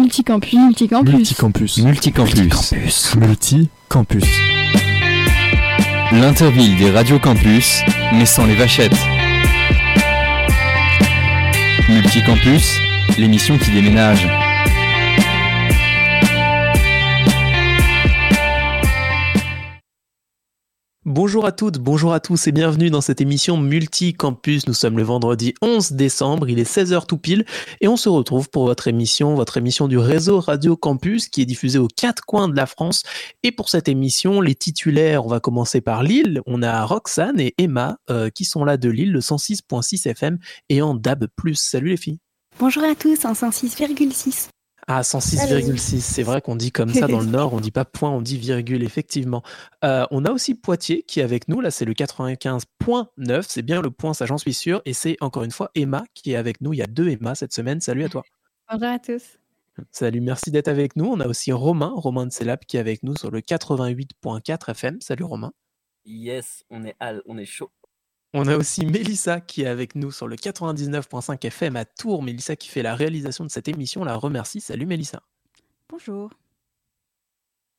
Multicampus. Multicampus. Multicampus. Multicampus. Multicampus. L'interville des radios campus, mais sans les vachettes. Multicampus, l'émission qui déménage. Bonjour à toutes, bonjour à tous et bienvenue dans cette émission Multicampus. Nous sommes le vendredi 11 décembre, il est 16h tout pile et on se retrouve pour votre émission, votre émission du réseau Radio Campus qui est diffusée aux quatre coins de la France. Et pour cette émission, les titulaires, on va commencer par Lille. On a Roxane et Emma euh, qui sont là de Lille, le 106.6 FM et en DAB+. Salut les filles. Bonjour à tous, en 106,6. Ah, 106,6, c'est vrai qu'on dit comme ça dans le Nord, on dit pas point, on dit virgule, effectivement. Euh, on a aussi Poitiers qui est avec nous, là c'est le 95.9, c'est bien le point, ça j'en suis sûr, et c'est encore une fois Emma qui est avec nous, il y a deux Emma cette semaine, salut à toi. Bonjour à tous. Salut, merci d'être avec nous. On a aussi Romain, Romain de Célab qui est avec nous sur le 88.4 FM. Salut Romain. Yes, on est, al, on est chaud. On a aussi Mélissa qui est avec nous sur le 99.5 FM à Tours. Mélissa qui fait la réalisation de cette émission. On la remercie. Salut Mélissa. Bonjour.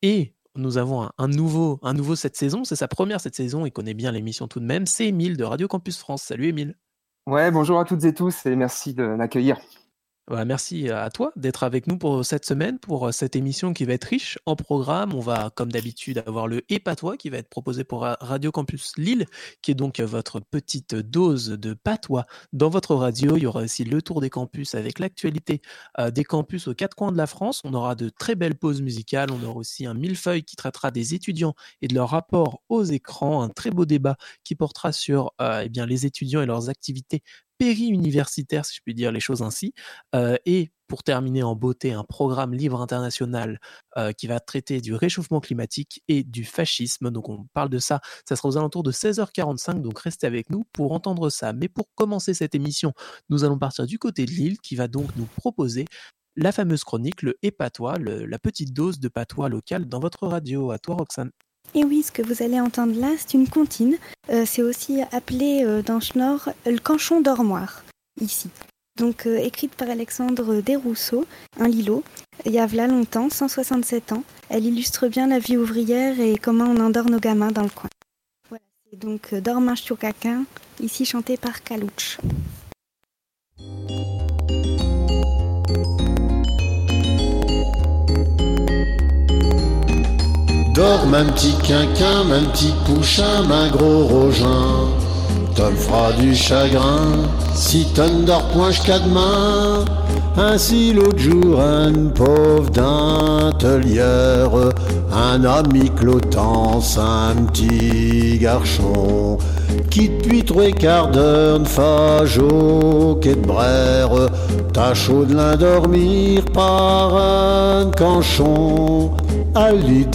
Et nous avons un, nouveau, un nouveau cette saison. C'est sa première cette saison. Il connaît bien l'émission tout de même. C'est Émile de Radio Campus France. Salut Émile. Ouais, bonjour à toutes et tous et merci de m'accueillir. Bah, merci à toi d'être avec nous pour cette semaine, pour euh, cette émission qui va être riche en programme. On va, comme d'habitude, avoir le Et patois qui va être proposé pour Radio Campus Lille, qui est donc votre petite dose de patois dans votre radio. Il y aura aussi le tour des campus avec l'actualité euh, des campus aux quatre coins de la France. On aura de très belles pauses musicales. On aura aussi un millefeuille qui traitera des étudiants et de leur rapport aux écrans. Un très beau débat qui portera sur euh, eh les étudiants et leurs activités péri-universitaire, si je puis dire les choses ainsi. Euh, et pour terminer en beauté, un programme libre international euh, qui va traiter du réchauffement climatique et du fascisme. Donc on parle de ça, ça sera aux alentours de 16h45, donc restez avec nous pour entendre ça. Mais pour commencer cette émission, nous allons partir du côté de Lille qui va donc nous proposer la fameuse chronique, le épatois, la petite dose de patois local dans votre radio. À toi Roxane. Et oui, ce que vous allez entendre là, c'est une comptine. Euh, c'est aussi appelé euh, dans Schnorr le canchon d'ormoire, ici. Donc euh, écrite par Alexandre Desrousseaux, un Lilo, il y a là longtemps, 167 ans. Elle illustre bien la vie ouvrière et comment on endort nos gamins dans le coin. Voilà, c'est donc Dorminge sur caquin, ici chanté par Kalouch. Dorme un petit quinquin, un petit pouchin, un gros rogin. T'en fera du chagrin si t'en dors point jusqu'à demain. Ainsi l'autre jour, un pauvre d'intelière, un ami clotance, un petit garçon, qui depuis trois quarts d'heure ne fajo qu'est de brère, chaud de l'endormir par un canchon. Ali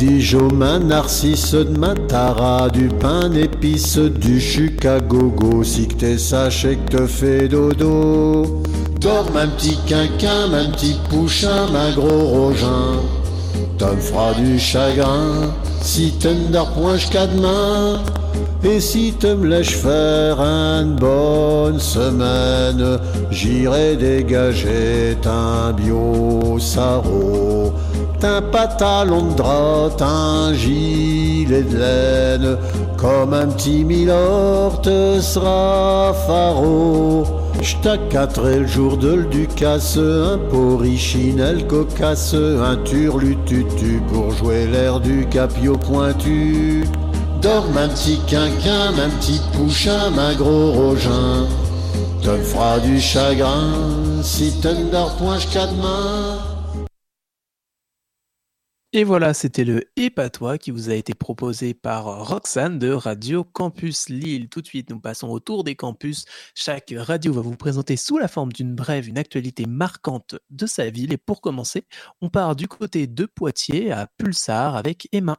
main narcisse de matara, du pain d'épices, du Chicago, si que t'es sachet que te fait dodo. Dorme un petit quinquin, un petit pouchin, un gros rogin. T'en fera du chagrin, si t'en dors point jusqu'à demain. Et si te me lèches faire une bonne semaine, j'irai dégager un bio sarreau un pantalon de drap, un gilet de laine, comme un petit milord te sera faro. J't'accatterai le jour de l'ducasse, un porrichinelle cocasse, un turlututu pour jouer l'air du capio pointu. Dorme un petit quinquin, un petit pouchin, un gros rogin. Te fera du chagrin si t'en dors point jusqu'à demain. Et voilà, c'était le Épatois qui vous a été proposé par Roxane de Radio Campus Lille. Tout de suite, nous passons au tour des campus. Chaque radio va vous présenter sous la forme d'une brève une actualité marquante de sa ville. Et pour commencer, on part du côté de Poitiers à Pulsar avec Emma.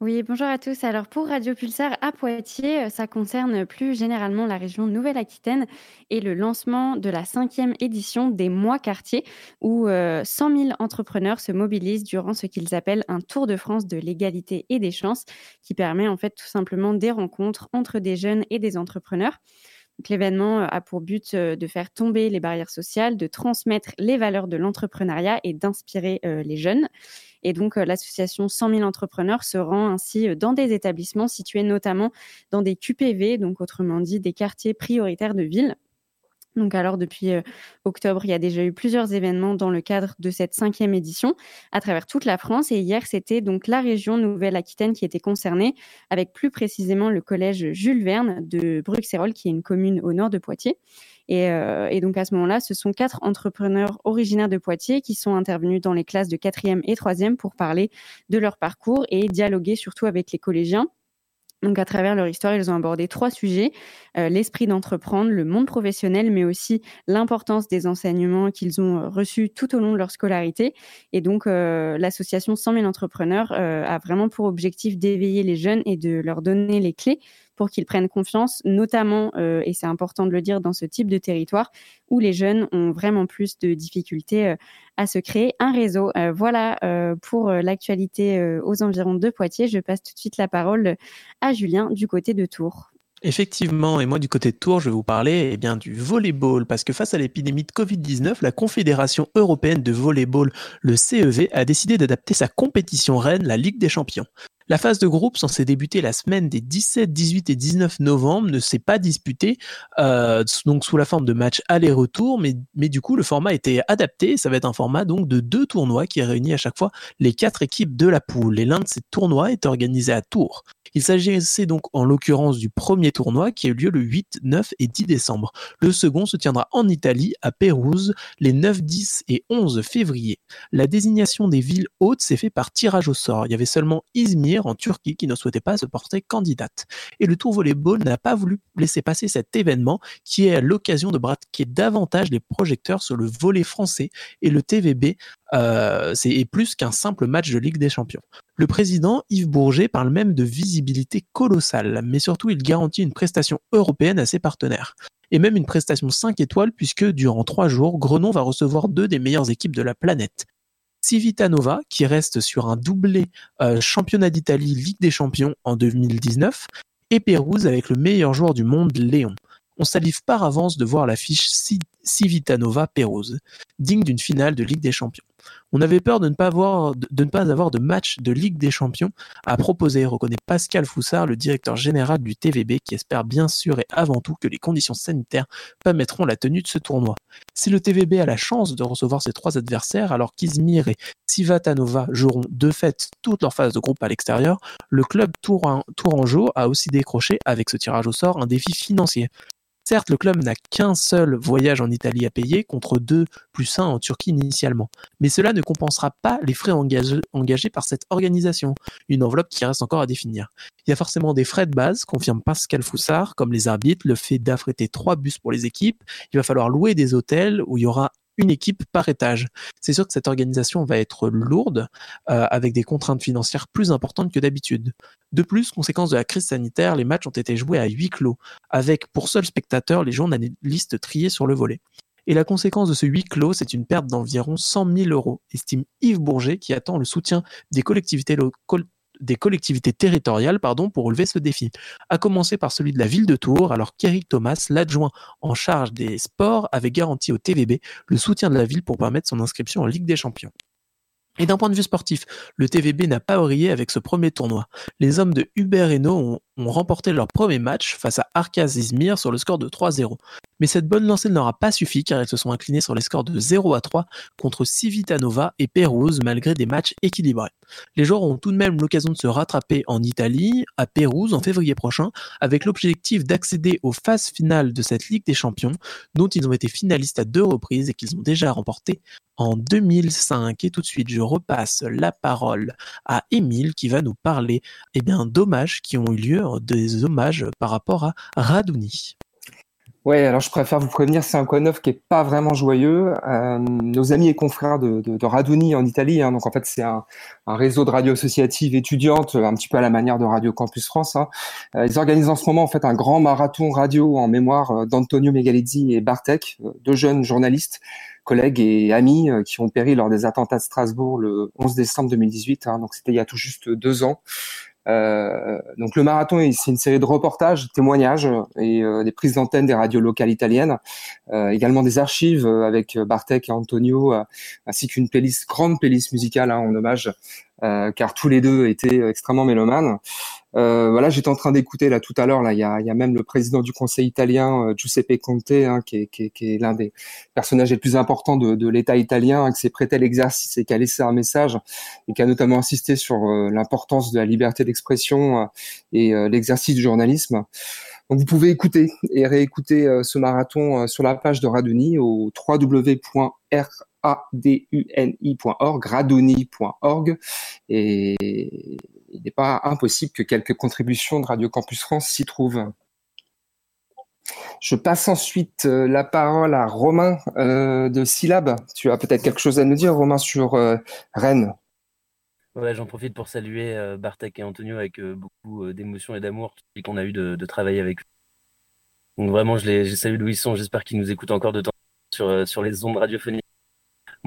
Oui, bonjour à tous. Alors pour Radio Pulsar à Poitiers, euh, ça concerne plus généralement la région Nouvelle-Aquitaine et le lancement de la cinquième édition des Mois Quartiers, où 100 euh, 000 entrepreneurs se mobilisent durant ce qu'ils appellent un tour de France de l'égalité et des chances, qui permet en fait tout simplement des rencontres entre des jeunes et des entrepreneurs. L'événement a pour but de faire tomber les barrières sociales, de transmettre les valeurs de l'entrepreneuriat et d'inspirer les jeunes. Et donc, l'association 100 000 entrepreneurs se rend ainsi dans des établissements situés notamment dans des QPV, donc autrement dit des quartiers prioritaires de ville. Donc alors depuis euh, octobre, il y a déjà eu plusieurs événements dans le cadre de cette cinquième édition à travers toute la France. Et hier, c'était donc la région Nouvelle-Aquitaine qui était concernée, avec plus précisément le collège Jules Verne de Bruxelles, qui est une commune au nord de Poitiers. Et, euh, et donc à ce moment-là, ce sont quatre entrepreneurs originaires de Poitiers qui sont intervenus dans les classes de quatrième et troisième pour parler de leur parcours et dialoguer surtout avec les collégiens. Donc, à travers leur histoire, ils ont abordé trois sujets euh, l'esprit d'entreprendre, le monde professionnel, mais aussi l'importance des enseignements qu'ils ont euh, reçus tout au long de leur scolarité. Et donc, euh, l'association 100 000 entrepreneurs a vraiment pour objectif d'éveiller les jeunes et de leur donner les clés pour qu'ils prennent confiance, notamment, euh, et c'est important de le dire, dans ce type de territoire où les jeunes ont vraiment plus de difficultés euh, à se créer un réseau. Euh, voilà pour l'actualité aux environs de Poitiers. Je passe tout de suite la parole à Julien du côté de Tours. Effectivement, et moi du côté de Tours, je vais vous parler eh bien, du volleyball, parce que face à l'épidémie de Covid-19, la Confédération européenne de volleyball, le CEV, a décidé d'adapter sa compétition reine, la Ligue des champions. La phase de groupe, censée débuter la semaine des 17, 18 et 19 novembre, ne s'est pas disputée, euh, donc sous la forme de match aller-retour, mais, mais du coup, le format été adapté. Ça va être un format donc de deux tournois qui réunit à chaque fois les quatre équipes de la poule. Et l'un de ces tournois est organisé à Tours. Il s'agissait donc en l'occurrence du premier tournoi qui a eu lieu le 8, 9 et 10 décembre. Le second se tiendra en Italie, à Pérouse, les 9, 10 et 11 février. La désignation des villes hautes s'est fait par tirage au sort. Il y avait seulement Izmir en Turquie qui ne souhaitait pas se porter candidate. Et le Tour Volleyball n'a pas voulu laisser passer cet événement qui est l'occasion de braquer davantage les projecteurs sur le volet français et le TVB euh, c'est plus qu'un simple match de Ligue des Champions. Le président Yves Bourget parle même de visibilité colossale, mais surtout il garantit une prestation européenne à ses partenaires. Et même une prestation 5 étoiles puisque durant 3 jours, Grenon va recevoir deux des meilleures équipes de la planète. Civitanova, qui reste sur un doublé euh, championnat d'Italie Ligue des Champions en 2019, et Pérouse avec le meilleur joueur du monde, Léon on salive par avance de voir l'affiche Civitanova Pérouse, digne d'une finale de Ligue des Champions. On avait peur de ne, pas avoir, de match de Ligue des Champions à proposer, reconnaît Pascal Foussard, le directeur général du TVB, qui espère bien sûr et avant tout que les conditions sanitaires permettront la tenue de ce tournoi. Si le TVB a la chance de recevoir ses trois adversaires, alors qu'Izmir et Civitanova joueront de fait toute leur phase de groupe à l'extérieur, le club Tourangeau a aussi décroché avec ce tirage au sort un défi financier. Certes, le club n'a qu'un seul voyage en Italie à payer contre deux plus un en Turquie initialement, mais cela ne compensera pas les frais engagés, par cette organisation, une enveloppe qui reste encore à définir. Il y a forcément des frais de base, confirme Pascal Foussard, comme les arbitres, le fait d'affréter trois bus pour les équipes, il va falloir louer des hôtels où il y aura une équipe par étage. C'est sûr que cette organisation va être lourde, euh, avec des contraintes financières plus importantes que d'habitude. De plus, conséquence de la crise sanitaire, les matchs ont été joués à huis clos, avec pour seuls spectateurs les journalistes triés sur le volet. Et la conséquence de ce huis clos, c'est une perte d'environ 100 000 euros, estime Yves Bourget, qui attend le soutien des collectivités locales des collectivités territoriales pardon, pour relever ce défi, à commencer par celui de la ville de Tours, alors qu'Éric Thomas, l'adjoint en charge des sports, avait garanti au TVB le soutien de la ville pour permettre son inscription en Ligue des Champions. Et d'un point de vue sportif, le TVB n'a pas brillé avec ce premier tournoi. Les hommes de Hubert Reno ont, remporté leur premier match face à Arkaz Izmir sur le score de 3-0. Mais cette bonne lancée ne leur a pas suffi car ils se sont inclinés sur les scores de 0 à 3 contre Civitanova et Pérouse malgré des matchs équilibrés. Les joueurs ont tout de même l'occasion de se rattraper en Italie, à Pérouse en février prochain, avec l'objectif d'accéder aux phases finales de cette Ligue des Champions, dont ils ont été finalistes à deux reprises et qu'ils ont déjà remporté en 2005. Et tout de suite, je repasse la parole à Émile qui va nous parler eh bien, qui ont eu lieu, des hommages par rapport à Radouni. Ouais, alors je préfère vous prévenir, c'est un neuf qui est pas vraiment joyeux. Euh, nos amis et confrères de, de, Raduni en Italie, hein, donc en fait c'est un, réseau de radio associative étudiante, un petit peu à la manière de Radio Campus France. Hein. Euh, ils organisent en ce moment en fait un grand marathon radio en mémoire euh, d'Antonio Megalizzi et Bartek, deux jeunes journalistes collègues et amis qui ont péri lors des attentats de Strasbourg le 11 décembre 2018. Hein, donc c'était il y a tout juste deux ans. Euh, donc le marathon, c'est une série de reportages, témoignages et euh, des prises d'antenne des radios locales italiennes, euh, également des archives avec Bartek et Antonio, ainsi qu'une playlist, grande playlist musicale hein, en hommage, car tous les deux étaient extrêmement mélomanes. Euh, voilà, j'étais en train d'écouter là tout à l'heure. Là, il y a, y a, même le président du Conseil italien, Giuseppe Conte, hein, qui est, qui qui est l'un des personnages les plus importants de, de l'État italien, hein, qui s'est prêté à l'exercice et qui a laissé un message et qui a notamment insisté sur l'importance de la liberté d'expression expression euh, et euh, l'exercice du journalisme. Donc vous pouvez écouter et réécouter euh, ce marathon sur la page de Raduni au www.raduni.org, raduni.org et il n'est pas impossible que quelques contributions de Radio Campus France s'y trouvent. Je passe ensuite la parole à Romain de Syllab. Tu as peut-être quelque chose à nous dire, Romain, sur Rennes? Ouais, j'en profite pour saluer euh, Bartek et Antonio avec euh, beaucoup euh, d'émotion et d'amour qu'on a eu de, travailler avec eux. Vraiment, je les, salue. J'espère qu'ils nous écoutent encore de temps sur, sur les ondes radiophoniques.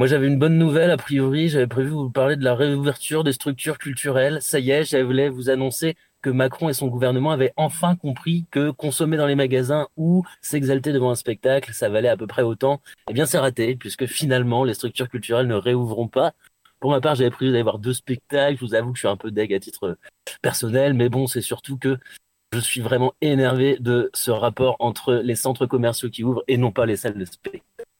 Moi, j'avais une bonne nouvelle. A priori, j'avais prévu vous parler de la réouverture des structures culturelles. Ça y est, je voulais vous annoncer que Macron et son gouvernement avaient enfin compris que consommer dans les magasins ou s'exalter devant un spectacle, ça valait à peu près autant. Eh bien, c'est raté, puisque finalement, les structures culturelles ne réouvriront pas pour ma part, j'avais prévu d'aller voir deux spectacles. Je vous avoue que je suis un peu deg à titre personnel, mais bon, c'est surtout que je suis vraiment énervé de ce rapport entre les centres commerciaux qui ouvrent et non pas les salles de spectacle.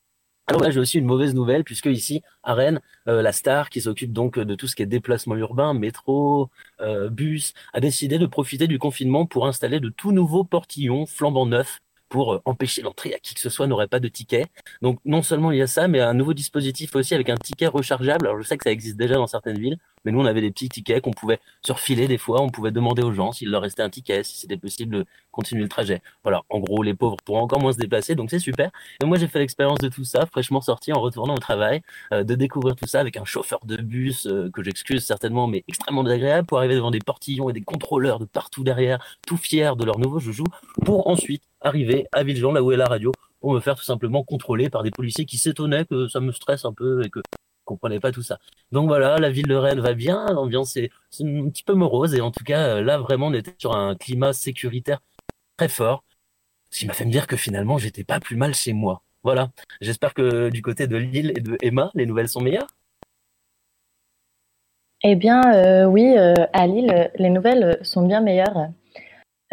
Alors là, j'ai aussi une mauvaise nouvelle, puisque ici, à Rennes, euh, la star qui s'occupe donc de tout ce qui est déplacement urbain, métro, euh, bus, a décidé de profiter du confinement pour installer de tout nouveaux portillons flambant neufs pour euh, empêcher l'entrée à qui que ce soit n'aurait pas de ticket. Donc non seulement il y a ça, mais un nouveau dispositif aussi avec un ticket rechargeable. Alors je sais que ça existe déjà dans certaines villes, mais nous on avait des petits tickets qu'on pouvait surfiler des fois, on pouvait demander aux gens s'il leur restait un ticket, si c'était possible de continuer le trajet. Voilà, en gros les pauvres pourront encore moins se déplacer, donc c'est super. Et moi j'ai fait l'expérience de tout ça, fraîchement sorti en retournant au travail, euh, de découvrir tout ça avec un chauffeur de bus euh, que j'excuse certainement, mais extrêmement désagréable, pour arriver devant des portillons et des contrôleurs de partout derrière, tout fiers de leur nouveau joujou, pour ensuite arriver à Villejean, là où est la radio, pour me faire tout simplement contrôler par des policiers qui s'étonnaient que ça me stresse un peu et que je comprenais pas tout ça. Donc voilà, la ville de Rennes va bien, l'ambiance est, un petit peu morose et en tout cas là vraiment on était sur un climat sécuritaire très fort, ce qui m'a fait me dire que finalement j'étais pas plus mal chez moi. Voilà, j'espère que du côté de Lille et de Emma, les nouvelles sont meilleures. Eh bien euh, oui, euh, à Lille, les nouvelles sont bien meilleures.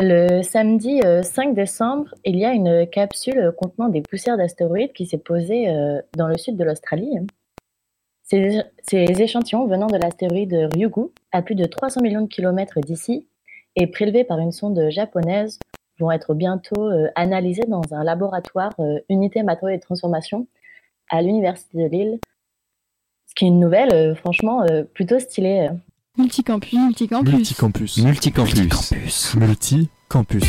Le samedi 5 euh, décembre, il y a une capsule contenant des poussières d'astéroïdes qui s'est posée euh, dans le sud de l'Australie. Ces, échantillons venant de l'astéroïde Ryugu, à plus de 300 millions de kilomètres d'ici, et prélevés par une sonde japonaise, vont être bientôt euh, analysés dans un laboratoire unité matériaux et transformation à l'Université de Lille. Ce qui est une nouvelle, franchement, plutôt stylée. Multicampus. Multicampus. Multicampus. Multicampus. Multicampus.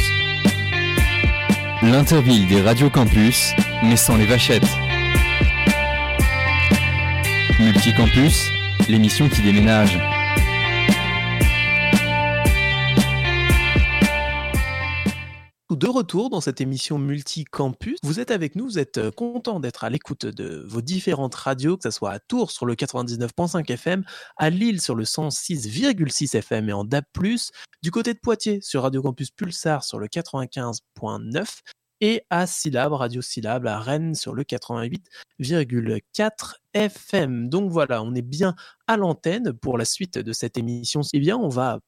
L'interville des radios campus, mais sans les vachettes. Multicampus, l'émission qui déménage. De retour dans cette émission multi-campus. Vous êtes avec nous, vous êtes euh, content d'être à l'écoute de vos différentes radios, que ce soit à Tours sur le 99.5 FM, à Lille sur le 106,6 FM et en DAB+, du côté de Poitiers sur Radio Campus Pulsar sur le 95.9 et à Syllab, Radio Syllab à Rennes sur le 88,4 FM. Donc voilà, on est bien à l'antenne pour la suite de cette émission. Eh bien, on va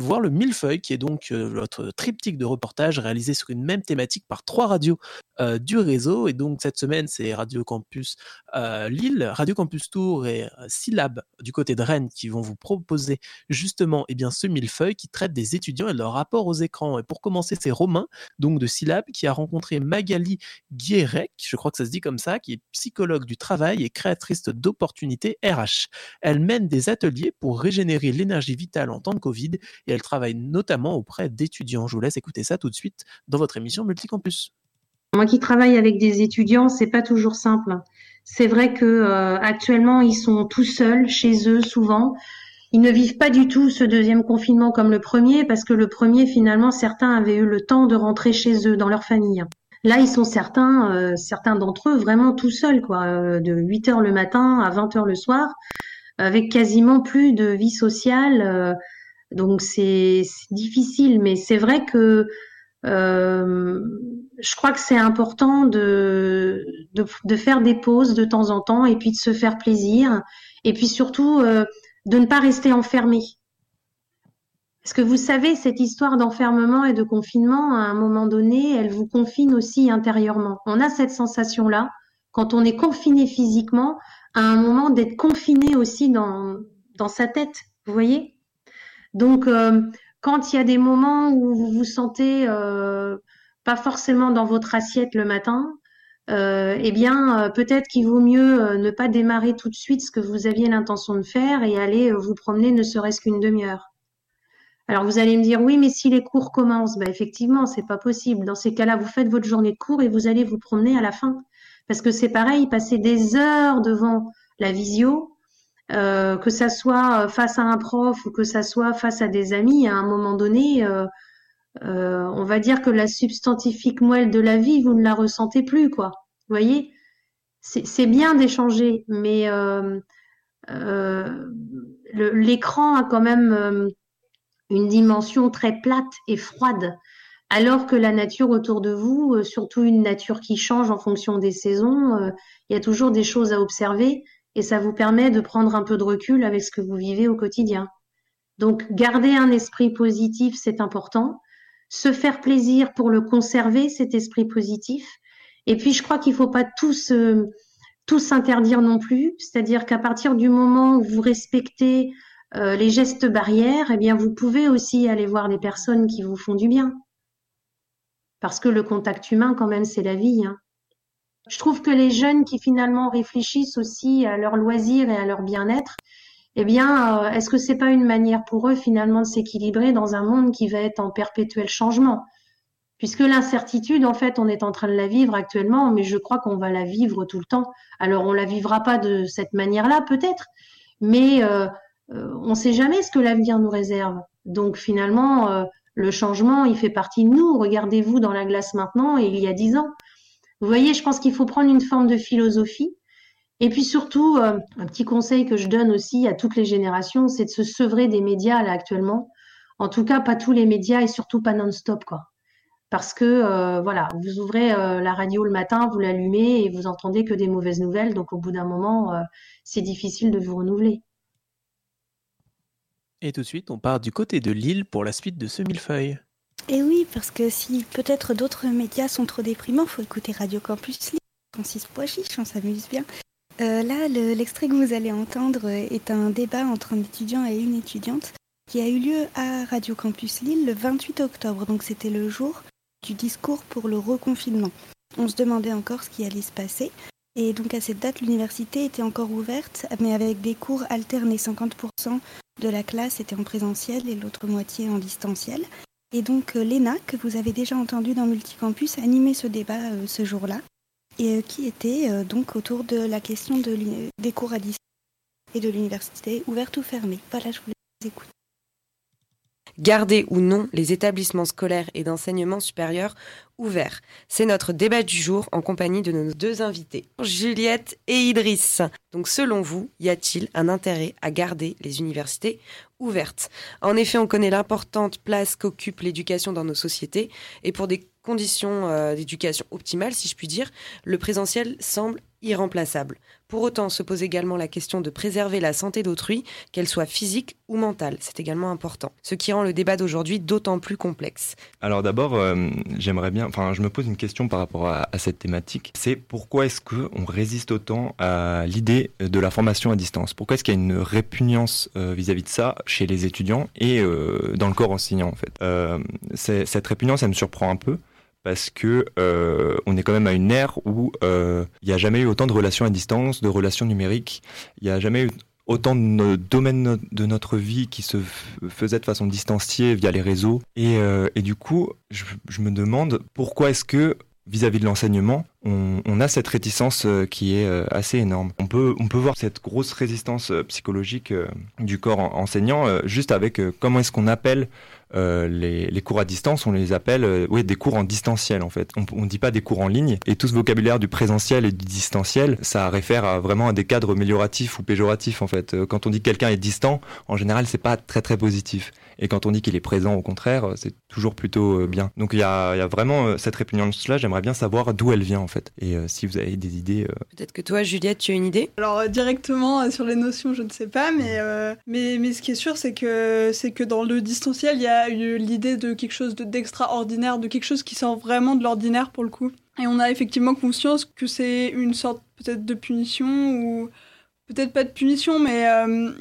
voir le millefeuille, qui est donc votre triptyque de reportage réalisé sur une même thématique par trois radios du réseau. Et donc cette semaine, c'est Radio Campus Lille, Radio Campus Tours et Syllab du côté de Rennes qui vont vous proposer justement eh bien, ce millefeuille qui traite des étudiants et leur rapport aux écrans. Et pour commencer, c'est Romain, donc de Syllab, qui a rencontré Magali Guérec, je crois que ça se dit comme ça, qui est psychologue du travail et créatrice d'opportunités RH. Elle mène des ateliers pour régénérer l'énergie vitale en temps de Covid et elle travaille notamment auprès d'étudiants. Je vous laisse écouter ça tout de suite dans votre émission Multicampus. Moi qui travaille avec des étudiants, c'est pas toujours simple. C'est vrai que euh, actuellement ils sont tout seuls chez eux souvent. Ils ne vivent pas du tout ce deuxième confinement comme le premier parce que le premier finalement certains avaient eu le temps de rentrer chez eux dans leur famille. Là, ils sont certains, euh, certains d'entre eux vraiment tout seuls, quoi, euh, de 8 heures le matin à 20 heures le soir, avec quasiment plus de vie sociale Donc c'est difficile, mais c'est vrai que euh, je crois que c'est important de, de, de, faire des pauses de temps en temps et puis de se faire plaisir et puis surtout euh, de ne pas rester enfermé. Parce que vous savez, cette histoire d'enfermement et de confinement, à un moment donné, elle vous confine aussi intérieurement. On a cette sensation-là, quand on est confiné physiquement, à un moment d'être confiné aussi dans, dans sa tête. Vous voyez? Donc, euh, quand il y a des moments où vous vous sentez euh, pas forcément dans votre assiette le matin, euh, eh bien, peut-être qu'il vaut mieux ne pas démarrer tout de suite ce que vous aviez l'intention de faire et aller vous promener ne serait-ce qu'une demi-heure. Alors vous allez me dire oui, mais si les cours commencent, ben effectivement, c'est pas possible. Dans ces cas-là, vous faites votre journée de cours et vous allez vous promener à la fin, parce que c'est pareil, passer des heures devant la visio, euh, que ça soit face à un prof ou que ça soit face à des amis, à un moment donné, euh, euh, on va dire que la substantifique moelle de la vie, vous ne la ressentez plus, quoi. Vous voyez? C'est bien d'échanger, mais l'écran a quand même une dimension très plate et froide, alors que la nature autour de vous, surtout une nature qui change en fonction des saisons, il y a toujours des choses à observer et ça vous permet de prendre un peu de recul avec ce que vous vivez au quotidien. Donc, garder un esprit positif, c'est important. Se faire plaisir pour le conserver, cet esprit positif. Et puis, je crois qu'il ne faut pas tous, tous s'interdire non plus. C'est-à-dire qu'à partir du moment où vous respectez euh, les gestes barrières, eh bien, vous pouvez aussi aller voir des personnes qui vous font du bien. Parce que le contact humain, quand même, c'est la vie. Hein. Je trouve que les jeunes qui finalement réfléchissent aussi à leur loisir et à leur bien-être, eh bien, euh, est-ce que c'est pas une manière pour eux finalement de s'équilibrer dans un monde qui va être en perpétuel changement? Puisque l'incertitude, en fait, on est en train de la vivre actuellement, mais je crois qu'on va la vivre tout le temps. Alors, on la vivra pas de cette manière-là, peut-être, mais euh, euh, on ne sait jamais ce que l'avenir nous réserve. Donc, finalement, le changement, il fait partie de nous. Regardez-vous dans la glace maintenant et il y a dix ans. Vous voyez, je pense qu'il faut prendre une forme de philosophie. Et puis surtout, euh, un petit conseil que je donne aussi à toutes les générations, c'est de se sevrer des médias là actuellement. En tout cas, pas tous les médias et surtout pas non-stop, quoi. Parce que euh, voilà, vous ouvrez euh, la radio le matin, vous l'allumez et vous entendez que des mauvaises nouvelles. Donc au bout d'un moment, c'est difficile de vous renouveler. Et tout de suite, on part du côté de Lille pour la suite de ce millefeuille. Et oui, parce que si peut-être d'autres médias sont trop déprimants, faut écouter Radio Campus Lille, Francis Poichiche, on s'amuse bien. Euh, là, l'extrait que vous allez entendre est un débat entre un étudiant et une étudiante qui a eu lieu à Radio Campus Lille le 28 octobre, donc c'était le jour du discours pour le reconfinement. On se demandait encore ce qui allait se passer. Et donc à cette date, l'université était encore ouverte, mais avec des cours alternés. 50% de la classe était en présentiel et l'autre moitié en distanciel. Et donc euh, Léna, que vous avez déjà entendu dans Multicampus, animait ce débat euh, ce jour-là, et euh, qui était donc autour de la question de des cours à distance et de l'université ouverte ou fermée. Voilà, je vous écouter. Garder ou non les établissements scolaires et d'enseignement supérieur ouverts C'est notre débat du jour en compagnie de nos deux invités, Juliette et Idriss. Donc selon vous, y a-t-il un intérêt à garder les universités ouvertes En effet, on connaît l'importante place qu'occupe l'éducation dans nos sociétés. Et pour des conditions euh, d'éducation optimales, si je puis dire, le présentiel semble irremplaçable. Pour autant, se pose également la question de préserver la santé d'autrui, qu'elle soit physique ou mentale. C'est également important. Ce qui rend le débat d'aujourd'hui d'autant plus complexe. Alors d'abord, euh, j'aimerais bien, enfin, je me pose une question par rapport à, cette thématique. C'est pourquoi est-ce qu'on résiste autant à l'idée de la formation à distance? Pourquoi est-ce qu'il y a une répugnance euh, vis-à-vis de ça chez les étudiants et dans le corps enseignant en fait? Cette répugnance, elle me surprend un peu parce que euh, on est quand même à une ère où euh, il n'y a jamais eu autant de relations à distance, de relations numériques. Il n'y a jamais eu autant de domaines de notre vie qui se faisaient de façon distanciée via les réseaux. Et, euh, et du coup, je, me demande pourquoi est-ce que vis-à-vis de l'enseignement, on, on, a cette réticence qui est assez énorme. On peut, on peut voir cette grosse résistance psychologique du corps enseignant juste avec comment est-ce qu'on appelle les, cours à distance, on les appelle oui, des cours en distanciel en fait. On ne dit pas des cours en ligne. Et tout ce vocabulaire du présentiel et du distanciel, ça réfère à vraiment à des cadres amélioratifs ou péjoratifs en fait. Quand on dit quelqu'un est distant, en général, c'est pas très très positif. Et quand on dit qu'il est présent, au contraire, c'est toujours plutôt bien. Donc il y a, y a, vraiment cette répugnance-là. J'aimerais bien savoir d'où elle vient en fait. Et si vous avez des idées. Peut-être que toi, Juliette, tu as une idée? Alors directement sur les notions, je ne sais pas, mais mais mais ce qui est sûr, c'est que c'est que dans le distanciel, il y a eu l'idée de quelque chose d'extraordinaire, de quelque chose qui sort vraiment de l'ordinaire pour le coup. Et on a effectivement conscience que c'est une sorte peut-être de punition ou peut-être pas de punition, mais euh,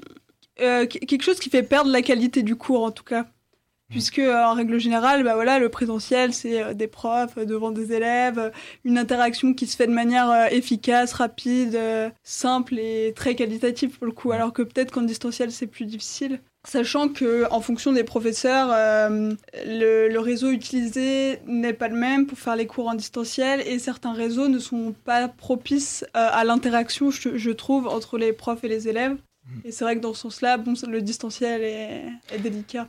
euh, quelque chose qui fait perdre la qualité du cours en tout cas. Puisque en règle générale, bah voilà, le présentiel, c'est euh, des profs devant des élèves, une interaction qui se fait de manière efficace, rapide, simple et très qualitative pour le coup. Alors que peut-être qu'en distanciel, c'est plus difficile. Sachant que, en fonction des professeurs, euh, le, réseau utilisé n'est pas le même pour faire les cours en distanciel et certains réseaux ne sont pas propices euh, à l'interaction, je, trouve, entre les profs et les élèves. Et c'est vrai que dans ce sens-là, le distanciel est, délicat.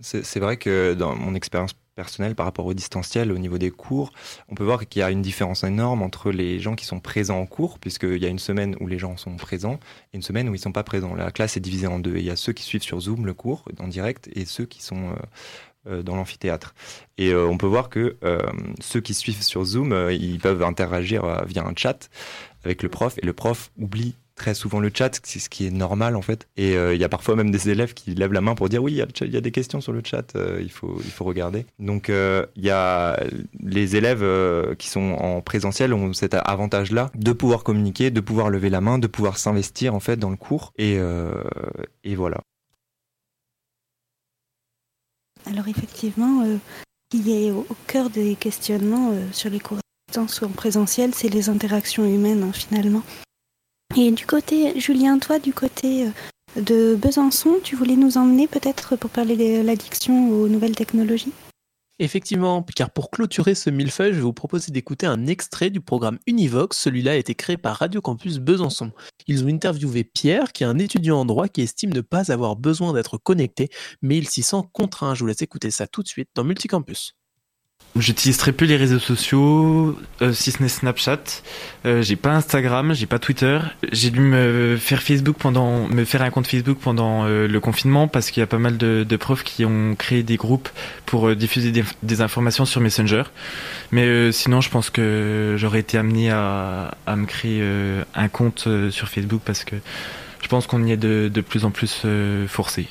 C'est vrai que dans mon expérience personnel par rapport au distanciel au niveau des cours, on peut voir qu'il y a une différence énorme entre les gens qui sont présents en cours, puisqu'il y a une semaine où les gens sont présents et une semaine où ils ne sont pas présents. La classe est divisée en deux. il y a ceux qui suivent sur Zoom le cours en direct et ceux qui sont euh, euh, dans l'amphithéâtre. Et euh, on peut voir que ceux qui suivent sur Zoom, ils peuvent interagir via un chat avec le prof et le prof oublie très souvent le chat, c'est ce qui est normal en fait. Et euh, il y a parfois même des élèves qui lèvent la main pour dire oui, il y, a des questions sur le chat, euh, il, faut, il faut regarder. Donc euh, il y a les élèves qui sont en présentiel ont cet avantage-là de pouvoir communiquer, de pouvoir lever la main, de pouvoir s'investir en fait dans le cours. Et, et voilà. Alors effectivement, ce qui est au cœur des questionnements sur les cours à distance en présentiel, c'est les interactions humaines hein, finalement. Et du côté, Julien, toi, du côté euh, de Besançon, tu voulais nous emmener peut-être pour parler de l'addiction aux nouvelles technologies? Effectivement, car pour clôturer ce millefeuille, je vais vous proposer d'écouter un extrait du programme Univox. Celui-là a été créé par Radio Campus Besançon. Ils ont interviewé Pierre, qui est un étudiant en droit qui estime ne pas avoir besoin d'être connecté, mais il s'y sent contraint. Je vous laisse écouter ça tout de suite dans Multicampus. J'utilise très peu les réseaux sociaux, euh, si ce n'est Snapchat. Euh, j'ai pas Instagram, j'ai pas Twitter. J'ai dû me faire Facebook pendant, me faire un compte Facebook pendant euh, le confinement parce qu'il y a pas mal de, de, profs qui ont créé des groupes pour diffuser des, des, informations sur Messenger. Mais sinon, je pense que j'aurais été amené à, à me créer un compte sur Facebook parce que je pense qu'on y est de, de plus en plus forcé.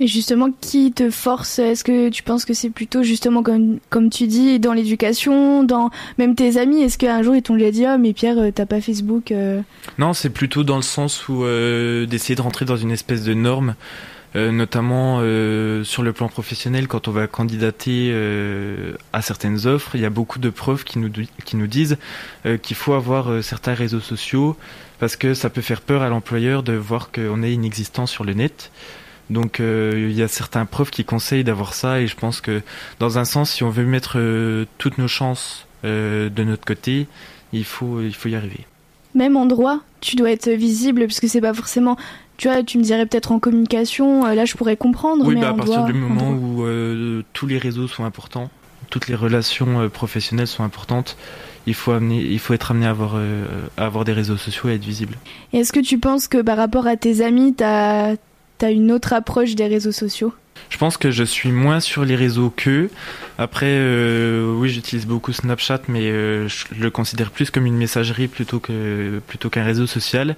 Et justement, qui te force? Est-ce que tu penses que c'est plutôt justement comme, comme tu dis, dans l'éducation, dans même tes amis? Est-ce qu'un jour ils t'ont dit Ah, mais Pierre, euh, t'as pas Facebook euh? Non, c'est plutôt dans le sens où euh, d'essayer de rentrer dans une espèce de norme. notamment sur le plan professionnel, quand on va candidater à certaines offres, il y a beaucoup de preuves qui nous, qui nous disent qu'il faut avoir certains réseaux sociaux parce que ça peut faire peur à l'employeur de voir qu'on est inexistant sur le net. Donc euh, il y a certains profs qui conseillent d'avoir ça et je pense que dans un sens, si on veut mettre euh, toutes nos chances euh, de notre côté, il faut, il faut y arriver. Même en droit, tu dois être visible parce que c'est pas forcément. Tu vois, tu me dirais peut-être en communication, là je pourrais comprendre. Oui, mais bah, à partir du moment où tous les réseaux sont importants, toutes les relations professionnelles sont importantes, il faut, amener, il faut être amené à avoir, à avoir des réseaux sociaux et être visible. Est-ce que tu penses que par rapport à tes amis, tu as, T'as une autre approche des réseaux sociaux? Je pense que je suis moins sur les réseaux qu'eux. Après, euh, oui, j'utilise beaucoup Snapchat, mais euh, je le considère plus comme une messagerie plutôt que plutôt qu'un réseau social.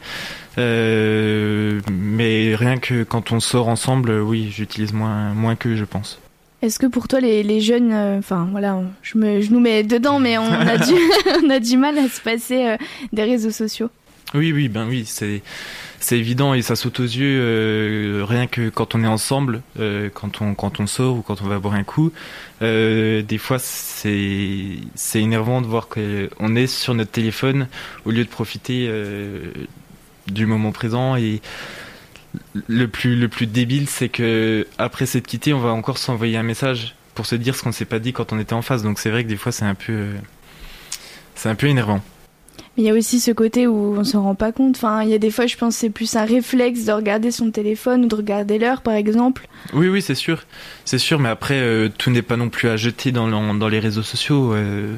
Euh, mais rien que quand on sort ensemble, oui, j'utilise moins moins qu'eux, je pense. Est-ce que pour toi, les, les jeunes, enfin voilà, je, me, je nous mets dedans, mais on a, du, on a du mal à se passer des réseaux sociaux? Oui, oui, ben oui, c'est c'est évident et ça saute aux yeux euh, rien que quand on est ensemble, euh, quand on quand on sort ou quand on va boire un coup. Euh, des fois, c'est c'est énervant de voir qu'on est sur notre téléphone au lieu de profiter du moment présent et le plus le plus débile, c'est que après cette quittée, on va encore s'envoyer un message pour se dire ce qu'on ne s'est pas dit quand on était en face. Donc c'est vrai que des fois, c'est un peu c'est un peu énervant. Il y a aussi ce côté où on s'en rend pas compte. Enfin, il y a des fois, je pense, c'est plus un réflexe de regarder son téléphone ou de regarder l'heure, par exemple. Oui, oui, c'est sûr, c'est sûr. Mais après, euh, tout n'est pas non plus à jeter dans, dans les réseaux sociaux. Euh,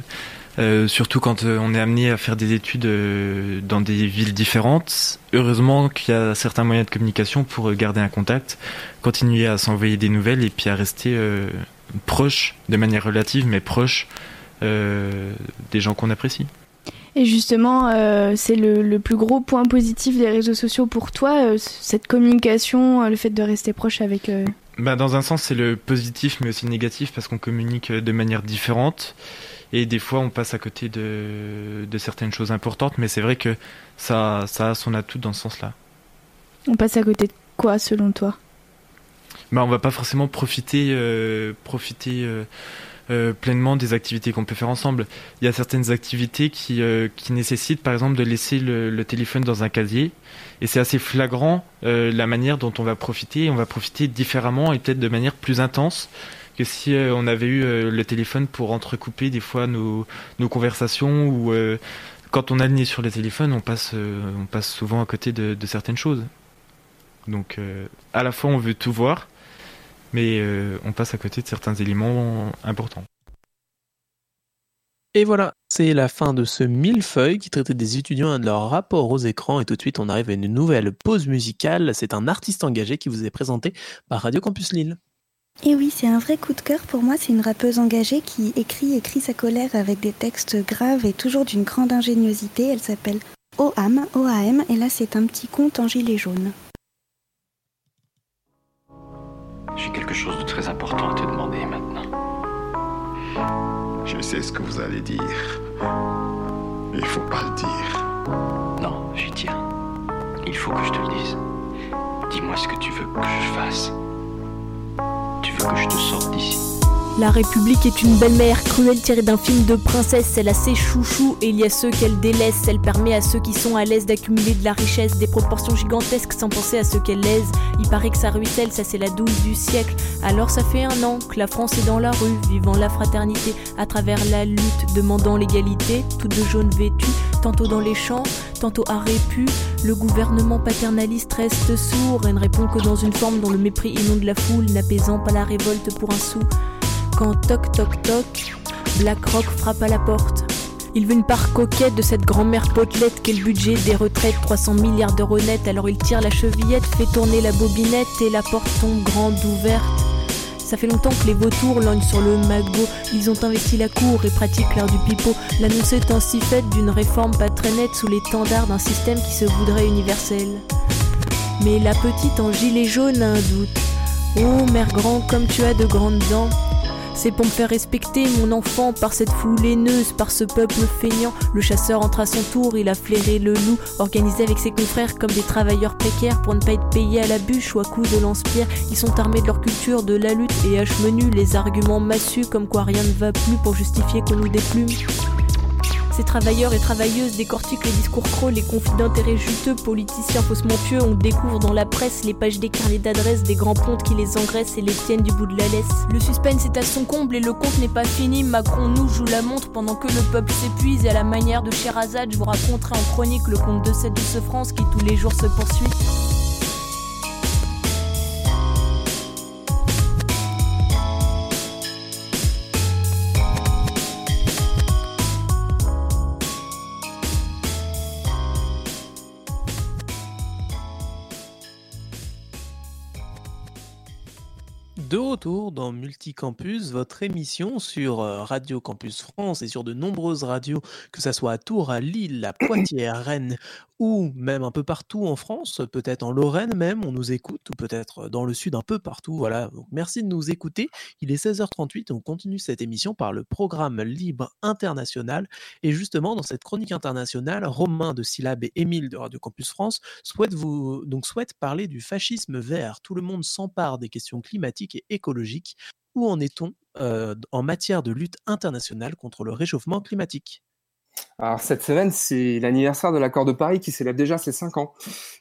euh, surtout quand on est amené à faire des études dans des villes différentes. Heureusement qu'il y a certains moyens de communication pour garder un contact, continuer à s'envoyer des nouvelles et puis à rester proche, de manière relative, mais proche des gens qu'on apprécie. Et justement, euh, c'est le, plus gros point positif des réseaux sociaux pour toi, euh, cette communication, euh, le fait de rester proche avec eux bah, Dans un sens, c'est le positif, mais aussi le négatif, parce qu'on communique de manière différente. Et des fois, on passe à côté de, de certaines choses importantes, mais c'est vrai que ça, ça a son atout dans ce sens-là. On passe à côté de quoi, selon toi? Bah, On va pas forcément profiter, profiter euh, pleinement des activités qu'on peut faire ensemble. Il y a certaines activités qui, euh, qui nécessitent par exemple de laisser le, téléphone dans un casier et c'est assez flagrant euh, la manière dont on va profiter. On va profiter différemment et peut-être de manière plus intense que si on avait eu le téléphone pour entrecouper des fois nos, nos conversations ou quand on a le nez sur le téléphone, on passe, on passe souvent à côté de, de certaines choses. Donc à la fois on veut tout voir, mais euh, on passe à côté de certains éléments importants. Et voilà, c'est la fin de ce millefeuille qui traitait des étudiants et de leur rapport aux écrans. Et tout de suite, on arrive à une nouvelle pause musicale. C'est un artiste engagé qui vous est présenté par Radio Campus Lille. Et oui, c'est un vrai coup de cœur pour moi. C'est une rappeuse engagée qui écrit écrit sa colère avec des textes graves et toujours d'une grande ingéniosité. Elle s'appelle OAM, OAM, et là c'est un petit conte en gilet jaune. J'ai quelque chose de très important à te demander maintenant. Je sais ce que vous allez dire. Il faut pas le dire. Non, j'y tiens. Il faut que je te le dise. Dis-moi ce que tu veux que je fasse. Tu veux que je te sorte d'ici la République est une belle-mère cruelle tirée d'un film de princesse. Elle a ses chouchous et il y a ceux qu'elle délaisse. Elle permet à ceux qui sont à l'aise d'accumuler de la richesse, des proportions gigantesques sans penser à ceux qu'elle lèse. Il paraît que ça ruisselle, ça c'est la douce du siècle. Alors ça fait un an que la France est dans la rue, vivant la fraternité à travers la lutte, demandant l'égalité, toutes de jaune vêtues, tantôt dans les champs, tantôt à Répu. Le gouvernement paternaliste reste sourd et ne répond que dans une forme dont le mépris inonde la foule, n'apaisant pas la révolte pour un sou. Quand toc toc toc, BlackRock frappe à la porte. Il veut une part coquette de cette grand-mère potelette qu'est le budget des retraites, 300 milliards d'euros net. Alors il tire la chevillette, fait tourner la bobinette et la porte tombe grande ouverte. Ça fait longtemps que les vautours lognent sur le magot. Ils ont investi la cour et pratiquent l'art du pipeau. L'annonce est ainsi faite d'une réforme pas très nette sous l'étendard d'un système qui se voudrait universel. Mais la petite en gilet jaune a un doute. Oh, mère grand, comme tu as de grandes dents. C'est pour me faire respecter mon enfant par cette foule haineuse, par ce peuple feignant. Le chasseur entre à son tour, il a flairé le loup, organisé avec ses confrères comme des travailleurs précaires pour ne pas être payés à la bûche ou à coups de lance-pierre. Ils sont armés de leur culture, de la lutte et hache menu les arguments massus comme quoi rien ne va plus pour justifier qu'on nous déplume. Ces travailleurs et travailleuses décortiquent les discours creux, les conflits d'intérêts juteux, politiciens faussement pieux. On découvre dans la presse les pages des carnets d'adresses des grands pontes qui les engraissent et les tiennent du bout de la laisse. Le suspense est à son comble et le compte n'est pas fini. Macron nous joue la montre pendant que le peuple s'épuise. Et à la manière de Sherazade, je vous raconterai en chronique le conte de cette douce France qui tous les jours se poursuit. De retour dans Multicampus, votre émission sur euh, Radio Campus France et sur de nombreuses radios, que ce soit à Tours, à Lille, à Poitiers, à Rennes ou même un peu partout en France, peut-être en Lorraine même, on nous écoute, ou peut-être dans le sud un peu partout. Voilà, donc merci de nous écouter. Il est 16h38 et on continue cette émission par le programme Libre International. Et justement, dans cette chronique internationale, Romain de Syllab et Émile de Radio Campus France souhaitent, donc souhaitent parler du fascisme vert. Tout le monde s'empare des questions climatiques et écologiques. Où en est-on euh, en matière de lutte internationale contre le réchauffement climatique? Alors cette semaine, c'est l'anniversaire de l'accord de Paris qui célèbre déjà ses 5 ans.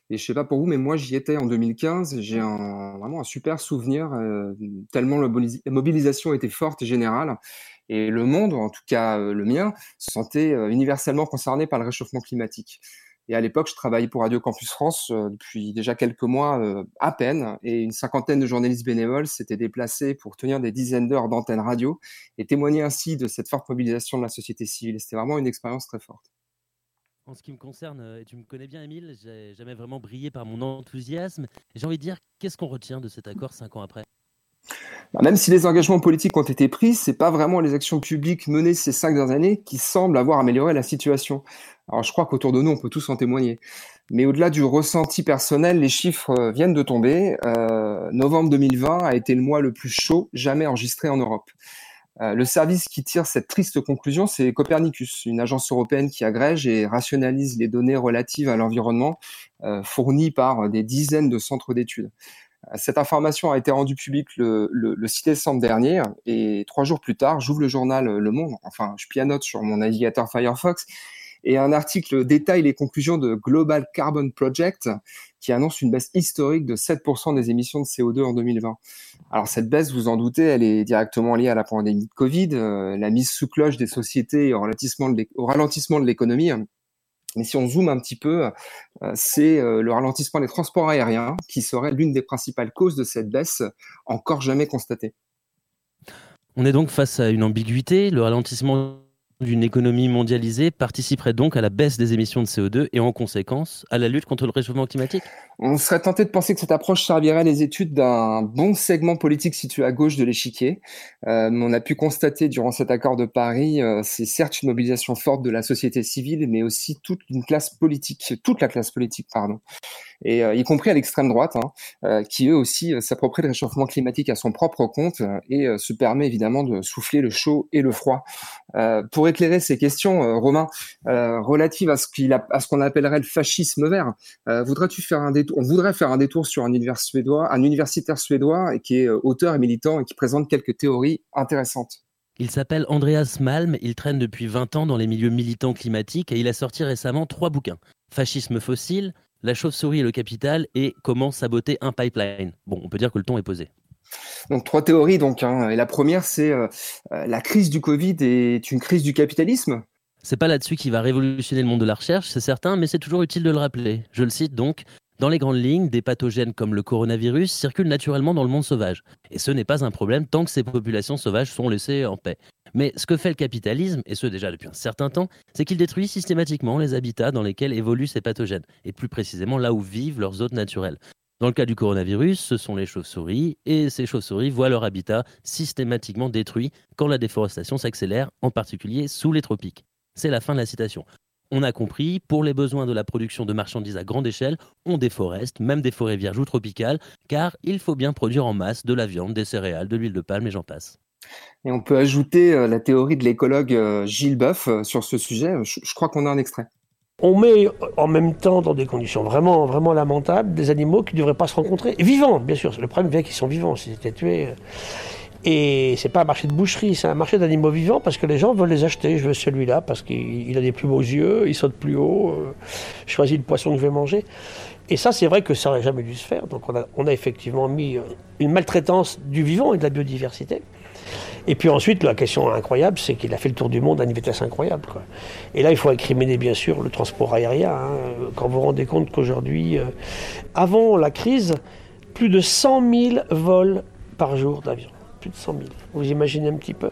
Et je sais pas pour vous, mais moi j'y étais en 2015. J'ai un, vraiment un super souvenir, euh, tellement la mobilisation était forte et générale. Et le monde, en tout cas le mien, se sentait universellement concerné par le réchauffement climatique. Et à l'époque, je travaillais pour Radio Campus France depuis déjà quelques mois à peine, et une cinquantaine de journalistes bénévoles s'étaient déplacés pour tenir des dizaines d'heures d'antenne radio et témoigner ainsi de cette forte mobilisation de la société civile. C'était vraiment une expérience très forte. En ce qui me concerne, et tu me connais bien, Émile, j'ai jamais vraiment brillé par mon enthousiasme. J'ai envie de dire, qu'est-ce qu'on retient de cet accord cinq ans après? Même si les engagements politiques ont été pris, c'est pas vraiment les actions publiques menées ces cinq dernières années qui semblent avoir amélioré la situation. Alors je crois qu'autour de nous, on peut tous en témoigner. Mais au-delà du ressenti personnel, les chiffres euh, viennent de tomber. Euh, novembre 2020 a été le mois le plus chaud jamais enregistré en Europe. Euh, le service qui tire cette triste conclusion, c'est Copernicus, une agence européenne qui agrège et rationalise les données relatives à l'environnement fournies par des dizaines de centres d'études. Cette information a été rendue publique le, le, 6 décembre dernier et trois jours plus tard, j'ouvre le journal Le Monde, enfin je pianote sur mon navigateur Firefox et un article détaille les conclusions de Global Carbon Project qui annonce une baisse historique de 7% des émissions de CO2 en 2020. Alors cette baisse, vous en doutez, elle est directement liée à la pandémie de Covid, euh, la mise sous cloche des sociétés au ralentissement de l'économie mais si on zoome un petit peu, euh, c'est euh, le ralentissement des transports aériens qui serait l'une des principales causes de cette baisse encore jamais constatée. On est donc face à une ambiguïté. Le ralentissement d'une économie mondialisée participerait donc à la baisse des émissions de CO2 et en conséquence à la lutte contre le réchauffement climatique On serait tenté de penser que cette approche servirait les études d'un bon segment politique situé à gauche de l'échiquier. Euh, on a pu constater durant cet accord de Paris, euh, c'est certes une mobilisation forte de la société civile, mais aussi toute une classe politique, toute la classe politique, pardon, et euh, y compris à l'extrême droite, hein, euh, qui eux aussi s'approprie le réchauffement climatique à son propre compte et se permet évidemment de souffler le chaud et le froid. pour éclairer ces questions, euh, Romain, euh, relatives à ce qu'on appellerait le fascisme vert. Euh, voudrais-tu faire un détour On voudrait faire un détour sur un univers suédois, un universitaire suédois qui est auteur et militant et qui présente quelques théories intéressantes? Il s'appelle Andreas Malm, il traîne depuis 20 ans dans les milieux militants climatiques et il a sorti récemment trois bouquins. Fascisme fossile, La chauve-souris et le capital et Comment saboter un pipeline. Bon, on peut dire que le ton est posé. Donc trois théories donc. Hein. Et la première c'est euh, euh, la crise du Covid est une crise du capitalisme? C'est pas là-dessus qui va révolutionner le monde de la recherche, c'est certain, mais c'est toujours utile de le rappeler. Je le cite donc. Dans les grandes lignes, des pathogènes comme le coronavirus circulent naturellement dans le monde sauvage. Et ce n'est pas un problème tant que ces populations sauvages sont laissées en paix. Mais ce que fait le capitalisme, et ce déjà depuis un certain temps, c'est qu'il détruit systématiquement les habitats dans lesquels évoluent ces pathogènes, et plus précisément là où vivent leurs hôtes naturels. Dans le cas du coronavirus, ce sont les chauves-souris, et ces chauves-souris voient leur habitat systématiquement détruit quand la déforestation s'accélère, en particulier sous les tropiques. C'est la fin de la citation. On a compris, pour les besoins de la production de marchandises à grande échelle, on déforeste, même des forêts vierges ou tropicales, car il faut bien produire en masse de la viande, des céréales, de l'huile de palme et j'en passe. Et on peut ajouter euh, la théorie de l'écologue euh, Gilles Boeuf euh, sur ce sujet. Je crois qu'on a un extrait. On met en même temps, dans des conditions vraiment, vraiment lamentables, des animaux qui ne devraient pas se rencontrer. vivants, bien sûr. Le problème vient qu'ils sont vivants, s'ils étaient tués. Et c'est pas un marché de boucherie, c'est un marché d'animaux vivants parce que les gens veulent les acheter. Je veux celui-là parce qu'il a des plus beaux yeux, il saute plus haut. Euh. Je choisis le poisson que je vais manger. Et ça, c'est vrai que ça n'aurait jamais dû se faire. Donc on a, on a effectivement mis euh, une maltraitance du vivant et de la biodiversité. Et puis ensuite, la question incroyable, c'est qu'il a fait le tour du monde à une vitesse incroyable. Et là, il faut incriminer bien sûr le transport aérien. Hein. Quand vous vous rendez compte qu'aujourd'hui, euh, avant la crise, plus de 100 000 vols par jour d'avion. Plus de 100 000. Vous imaginez un petit peu.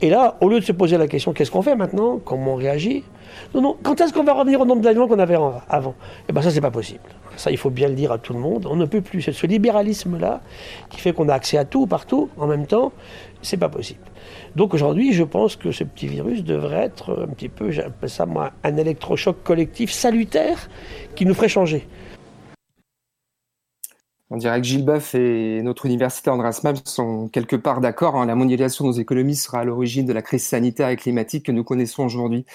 Et là, au lieu de se poser la question, qu'est-ce qu'on fait maintenant? Comment on réagit? Non, non, quand est-ce qu'on va revenir au nombre d'avions qu'on avait avant? Eh bien ça, c'est pas possible. Ça, il faut bien le dire à tout le monde. On ne peut plus. Ce libéralisme-là, qui fait qu'on a accès à tout, partout, en même temps, c'est pas possible. Donc aujourd'hui, je pense que ce petit virus devrait être un petit peu, j'appelle ça moi, un électrochoc collectif salutaire qui nous ferait changer. On dirait que Gilles Boeuf et notre université Andras Mab sont quelque part d'accord. Hein. La mondialisation de nos économies sera à l'origine de la crise sanitaire et climatique que nous connaissons aujourd'hui.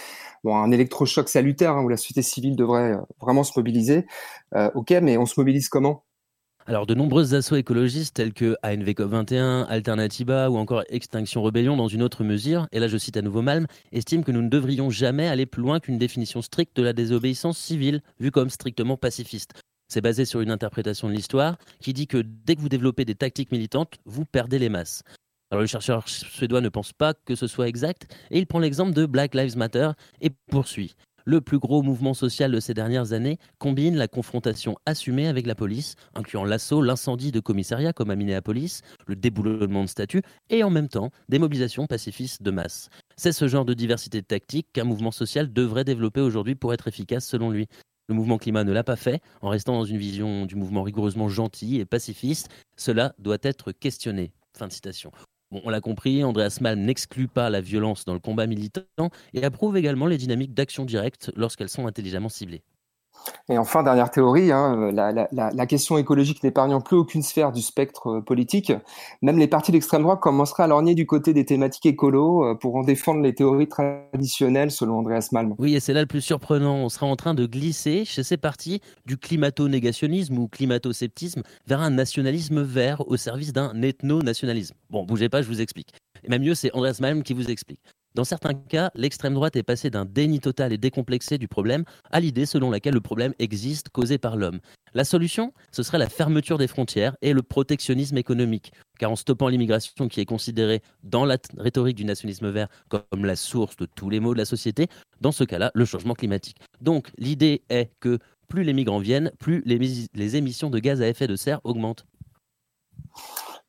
Bon, un électrochoc salutaire hein, où la société civile devrait euh, vraiment se mobiliser. Euh, ok, mais on se mobilise comment? Alors, de nombreuses assauts écologistes tels que ANVCOP 21, Alternativa ou encore Extinction Rebellion dans une autre mesure, et là je cite à nouveau Malm, estiment que nous ne devrions jamais aller plus loin qu'une définition stricte de la désobéissance civile, vue comme strictement pacifiste. C'est basé sur une interprétation de l'histoire qui dit que dès que vous développez des tactiques militantes, vous perdez les masses. Alors le chercheur suédois ne pense pas que ce soit exact et il prend l'exemple de Black Lives Matter et poursuit. Le plus gros mouvement social de ces dernières années combine la confrontation assumée avec la police, incluant l'assaut, l'incendie de commissariats comme à Minneapolis, le déboulonnement de statues et en même temps des mobilisations pacifistes de masse. C'est ce genre de diversité de tactiques qu'un mouvement social devrait développer aujourd'hui pour être efficace selon lui. Le mouvement climat ne l'a pas fait, en restant dans une vision du mouvement rigoureusement gentil et pacifiste. Cela doit être questionné. Fin de citation. On l'a compris, Andreas Malm n'exclut pas la violence dans le combat militant et approuve également les dynamiques d'action directe lorsqu'elles sont intelligemment ciblées. Et enfin, dernière théorie, hein, la, la, question écologique n'épargnant plus aucune sphère du spectre euh, politique, même les partis d'extrême droite commenceraient à lorgner du côté des thématiques écolo euh, pour en défendre les théories traditionnelles, selon Andreas Malm. Oui, et c'est là le plus surprenant. On sera en train de glisser chez ces partis du climato-négationnisme ou climato-sceptisme vers un nationalisme vert au service d'un ethno-nationalisme. Bon, bougez pas, je vous explique. Et même mieux, c'est Andreas Malm qui vous explique. Dans certains cas, l'extrême droite est passée d'un déni total et décomplexé du problème à l'idée selon laquelle le problème existe causé par l'homme. La solution, ce serait la fermeture des frontières et le protectionnisme économique. Car en stoppant l'immigration qui est considérée dans la rhétorique du nationalisme vert comme la source de tous les maux de la société, dans ce cas-là, le changement climatique. Donc l'idée est que plus les migrants viennent, plus les, émissions de gaz à effet de serre augmentent.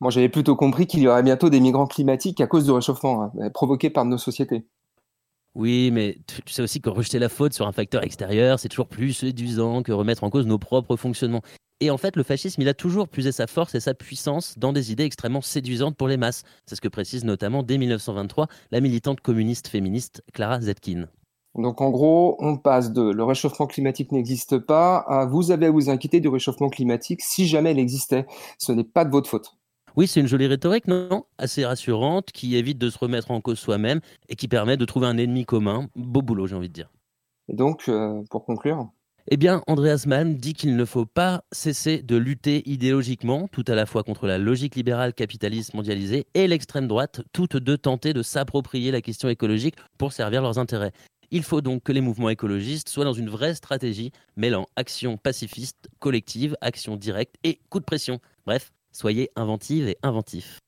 Moi, j'avais plutôt compris qu'il y aurait bientôt des migrants climatiques à cause du réchauffement hein, provoqué par nos sociétés. Oui, mais tu sais aussi que rejeter la faute sur un facteur extérieur, c'est toujours plus séduisant que remettre en cause nos propres fonctionnements. Et en fait, le fascisme, il a toujours puisé sa force et sa puissance dans des idées extrêmement séduisantes pour les masses. C'est ce que précise notamment dès 1923 la militante communiste féministe Clara Zetkin. Donc en gros, on passe de le réchauffement climatique n'existe pas à vous avez à vous inquiéter du réchauffement climatique si jamais il existait. Ce n'est pas de votre faute. Oui, c'est une jolie rhétorique, non? Assez rassurante, qui évite de se remettre en cause soi-même et qui permet de trouver un ennemi commun. Beau boulot, j'ai envie de dire. Et donc, euh, pour conclure? Eh bien, Andreas Malm dit qu'il ne faut pas cesser de lutter idéologiquement, tout à la fois contre la logique libérale capitaliste mondialisée et l'extrême droite, toutes deux tenter de s'approprier la question écologique pour servir leurs intérêts. Il faut donc que les mouvements écologistes soient dans une vraie stratégie mêlant action pacifiste, collective, action directe et coup de pression. Bref, Soyez inventive et inventif.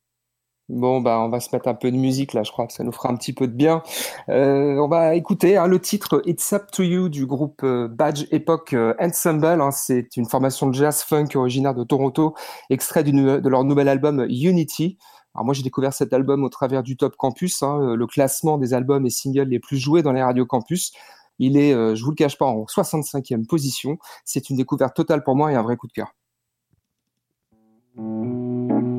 Bon, bah, on va se mettre un peu de musique là, je crois que ça nous fera un petit peu de bien. Euh, on va écouter hein, le titre It's Up to You du groupe euh, Badge Epoch euh, Ensemble. Hein. c'est une formation de jazz funk originaire de Toronto, extrait de leur nouvel album Unity. Alors moi j'ai découvert cet album au travers du Top Campus, hein, le classement des albums et singles les plus joués dans les radios campus. Il est, je vous le cache pas, en 65e position. C'est une découverte totale pour moi et un vrai coup de cœur. Mm-hmm.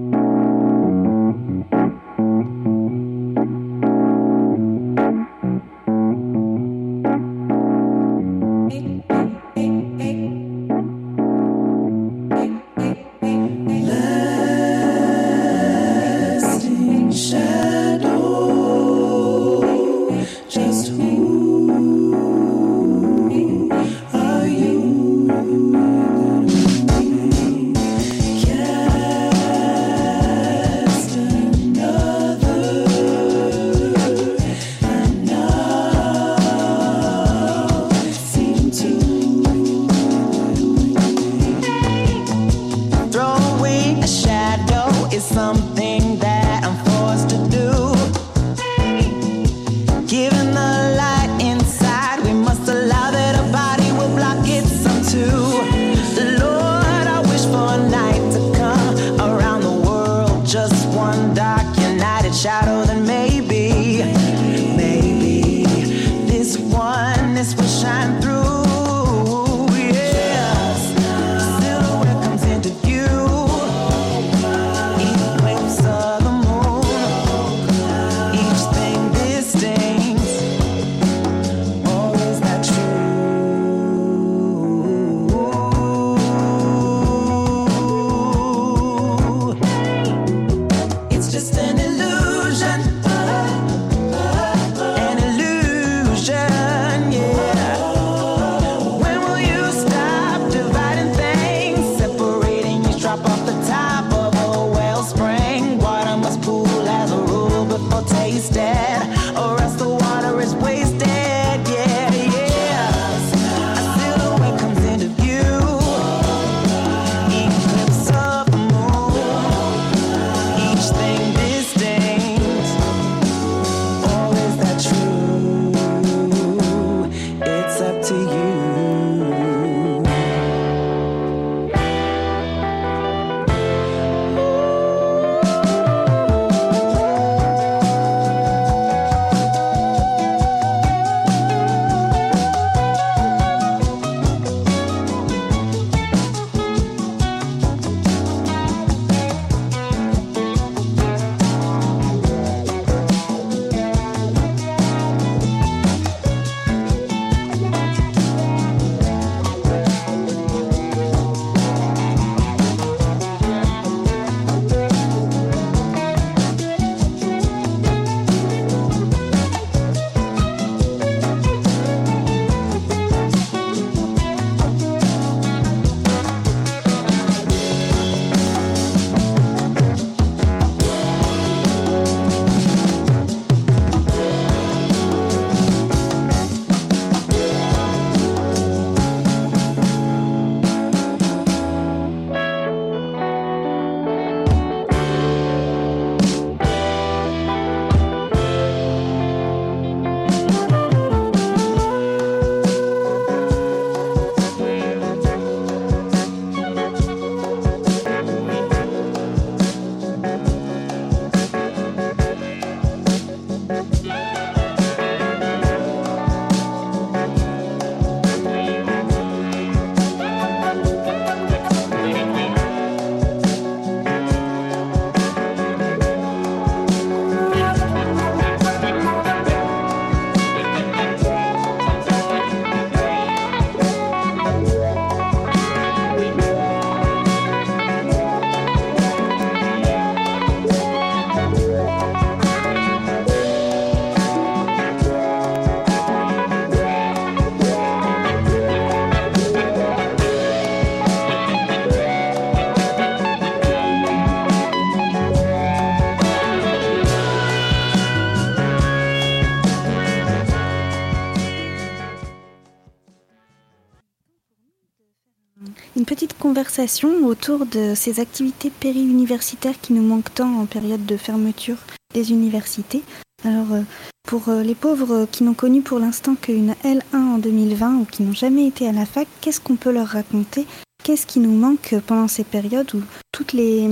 Conversation autour de ces activités périuniversitaires qui nous manquent tant en période de fermeture des universités. Alors, euh, pour euh, les pauvres qui n'ont connu pour l'instant qu'une L1 en 2020 ou qui n'ont jamais été à la fac, qu'est-ce qu'on peut leur raconter? Qu'est-ce qui nous manque pendant ces périodes où toutes les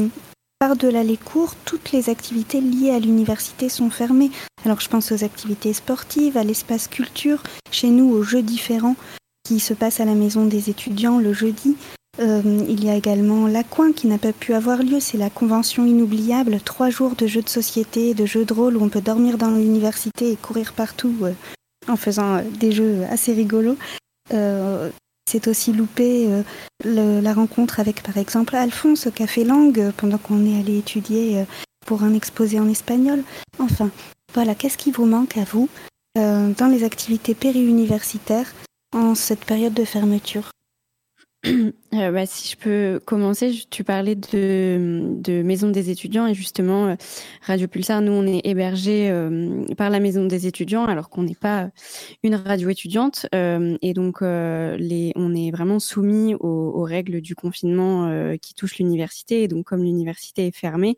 par-delà les cours, toutes les activités liées à l'université sont fermées? Alors je pense aux activités sportives, à l'espace culture, chez nous aux jeux différents qui se passent à la maison des étudiants le jeudi. Euh, il y a également l'Acoin qui n'a pas pu avoir lieu, c'est la convention inoubliable, trois jours de jeux de société, de jeux de rôle où on peut dormir dans l'université et courir partout euh, en faisant euh, des jeux assez rigolos. c'est aussi loupé la rencontre avec par exemple Alphonse au Café Langue pendant qu'on est allé étudier pour un exposé en espagnol. Enfin, voilà, qu'est-ce qui vous manque à vous dans les activités périuniversitaires en cette période de fermeture? euh, bah, si je peux commencer, tu parlais de, de maison des étudiants et justement euh, Radio Pulsar, nous on est hébergé euh, par la maison des étudiants alors qu'on n'est pas une radio étudiante et donc on est vraiment soumis aux, règles du confinement qui touchent l'université et donc comme l'université est fermée,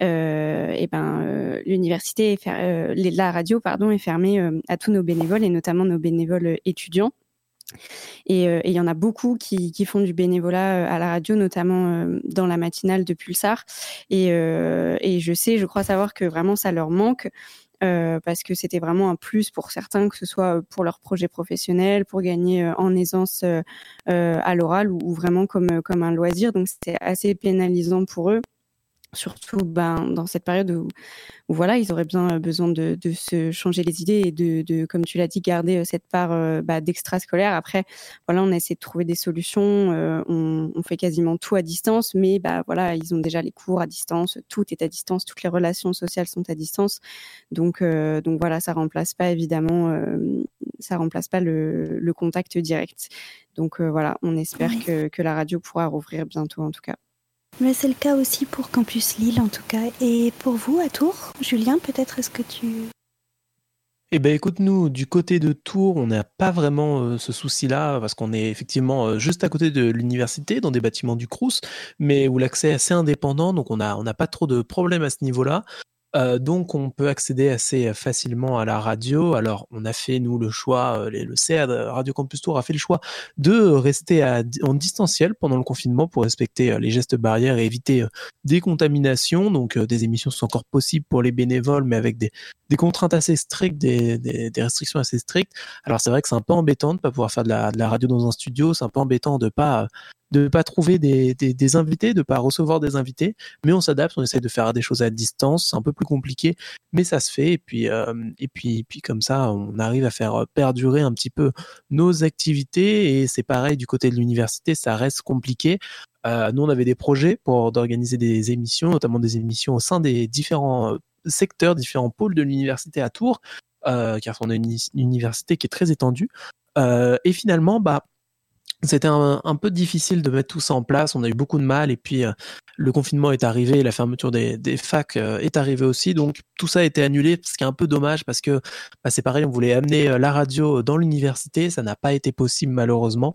et ben l'université la radio pardon est fermée à tous nos bénévoles et notamment nos bénévoles étudiants. Euh, et il y en a beaucoup qui, qui, font du bénévolat euh, à la radio, notamment euh, dans la matinale de Pulsar. Et, et, je sais, je crois savoir que vraiment ça leur manque. parce que c'était vraiment un plus pour certains, que ce soit pour leur projet professionnel, pour gagner en aisance à l'oral ou, vraiment comme, comme un loisir. Donc c'était assez pénalisant pour eux surtout ben, dans cette période où, voilà, ils auraient bien besoin de, de, se changer les idées et de, de comme tu l'as dit, garder euh, cette part euh, bah, d'extrascolaire. Après, voilà, on essaie de trouver des solutions. Euh, on, on, fait quasiment tout à distance, mais bah voilà, ils ont déjà les cours à distance, tout est à distance, toutes les relations sociales sont à distance. Donc, donc voilà, ça remplace pas évidemment, ça remplace pas le, le contact direct. Donc voilà, on espère que, que la radio pourra rouvrir bientôt en tout cas. Mais c'est le cas aussi pour Campus Lille en tout cas. Et pour vous à Tours, Julien, peut-être est-ce que tu... Eh ben écoute, nous, du côté de Tours, on n'a pas vraiment euh, ce souci-là, parce qu'on est effectivement euh, juste à côté de l'université, dans des bâtiments du Crous, mais où l'accès est assez indépendant, donc on n'a pas trop de problèmes à ce niveau-là. Euh, donc on peut accéder assez facilement à la radio. Alors on a fait nous le choix, euh, le CA de Radio Campus Tour a fait le choix de rester en distanciel pendant le confinement pour respecter euh, les gestes barrières et éviter des contaminations. Donc des émissions sont encore possibles pour les bénévoles, mais avec des, contraintes assez strictes, des, restrictions assez strictes. Alors c'est vrai que c'est un peu embêtant de pas pouvoir faire de la, de la radio dans un studio. C'est un peu embêtant de pas de pas trouver des, des, des, invités, de pas recevoir des invités, mais on s'adapte, on essaie de faire des choses à distance, c'est un peu plus compliqué, mais ça se fait et puis euh, et puis puis comme ça on arrive à faire perdurer un petit peu nos activités et c'est pareil du côté de l'université, ça reste compliqué. Euh, nous on avait des projets pour d'organiser des émissions, notamment des émissions au sein des différents euh, secteurs, différents pôles de l'université à Tours, euh, car on a une, une, université qui est très étendue. Euh, et finalement, bah c'était un, peu difficile de mettre tout ça en place. On a eu beaucoup de mal et puis euh, le confinement est arrivé, la fermeture des, des facs euh, est arrivée aussi. Donc tout ça a été annulé, ce qui est un peu dommage parce que bah, c'est pareil, on voulait amener euh, la radio dans l'université, ça n'a pas été possible malheureusement.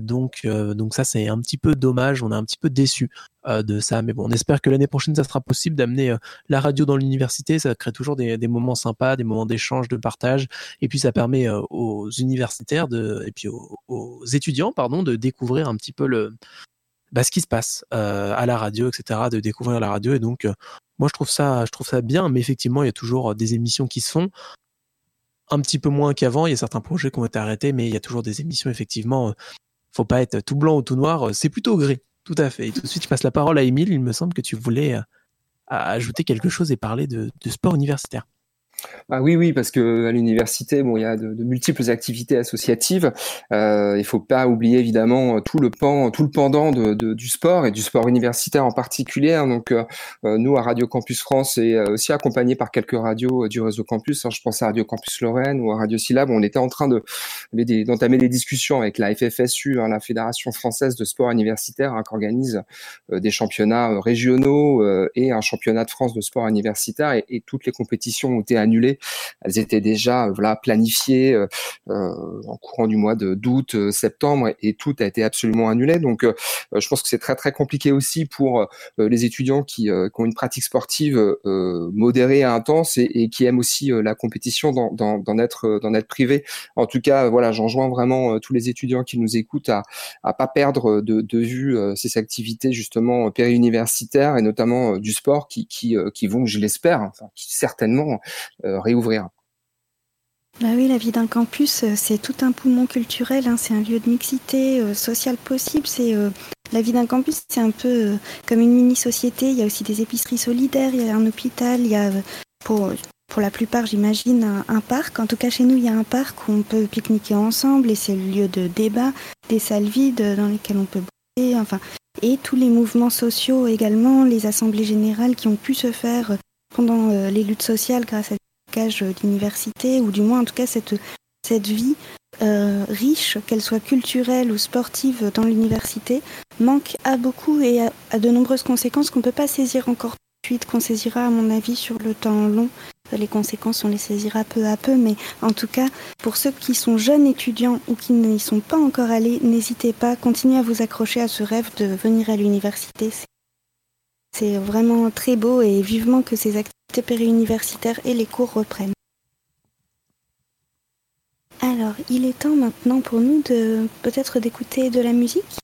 donc donc ça c'est un petit peu dommage. On est un petit peu déçu de ça, mais bon, on espère que l'année prochaine ça sera possible d'amener la radio dans l'université. Ça crée toujours des, moments sympas, des moments d'échange, de partage, et puis ça permet aux universitaires de et puis aux, étudiants pardon, de découvrir un petit peu le, bah, ce qui se passe euh, à la radio, etc., de découvrir la radio. Et donc, euh, moi, je trouve ça, je trouve ça bien, mais effectivement, il y a toujours des émissions qui se font un petit peu moins qu'avant. Il y a certains projets qui ont été arrêtés, mais il y a toujours des émissions, effectivement. Euh, faut pas être tout blanc ou tout noir, c'est plutôt gris. Tout à fait. Et tout de suite, je passe la parole à Émile. Il me semble que tu voulais ajouter quelque chose et parler de sport universitaire. Ah oui, oui, parce que à l'université, bon, il y a de, multiples activités associatives. Euh, il faut pas oublier évidemment tout le pan, tout le pendant de, du sport et du sport universitaire en particulier. Hein. Donc, euh, nous à Radio Campus France et euh, aussi accompagnés par quelques radios euh, du réseau campus. Hein, je pense à Radio Campus Lorraine ou à Radio Syllab. On était en train de d'entamer des discussions avec la FFSU, hein, la Fédération française de sport universitaire, qui organise des championnats régionaux et un championnat de France de sport universitaire. Et, et toutes les compétitions ont été annulées. Elles étaient déjà voilà planifiées en courant du mois d'août, septembre, et, tout a été absolument annulé. Donc, je pense que c'est très très compliqué aussi pour les étudiants qui, qui, ont une pratique sportive modérée et intense et, et qui aiment aussi la compétition d'en être d'en être privé. En tout cas, voilà, j'enjoins vraiment tous les étudiants qui nous écoutent à à pas perdre de, de vue ces activités justement périuniversitaires et notamment du sport qui qui, qui vont, je l'espère, enfin, qui certainement réouvrir. Bah oui, la vie d'un campus, c'est tout un poumon culturel, hein. c'est un lieu de mixité sociale possible, c'est la vie d'un campus, c'est un peu comme une mini-société, il y a aussi des épiceries solidaires, il y a un hôpital, il y a pour, pour la plupart, j'imagine, un, parc. En tout cas, chez nous, il y a un parc où on peut pique-niquer ensemble et c'est le lieu de débat, des salles vides dans lesquelles on peut bouger, enfin, et tous les mouvements sociaux également, les assemblées générales qui ont pu se faire pendant les luttes sociales grâce à d'université, ou du moins en tout cas cette, vie euh, riche, qu'elle soit culturelle ou sportive dans l'université, manque à beaucoup et à, de nombreuses conséquences qu'on ne peut pas saisir encore tout de suite, qu'on saisira à mon avis sur le temps long. Les conséquences, on les saisira peu à peu, mais en tout cas, pour ceux qui sont jeunes étudiants ou qui n'y sont pas encore allés, n'hésitez pas, continuez à vous accrocher à ce rêve de venir à l'université. Vraiment très beau et vivement que ces activités périuniversitaires et les cours reprennent. Alors, il est temps maintenant pour nous de peut-être d'écouter de la musique.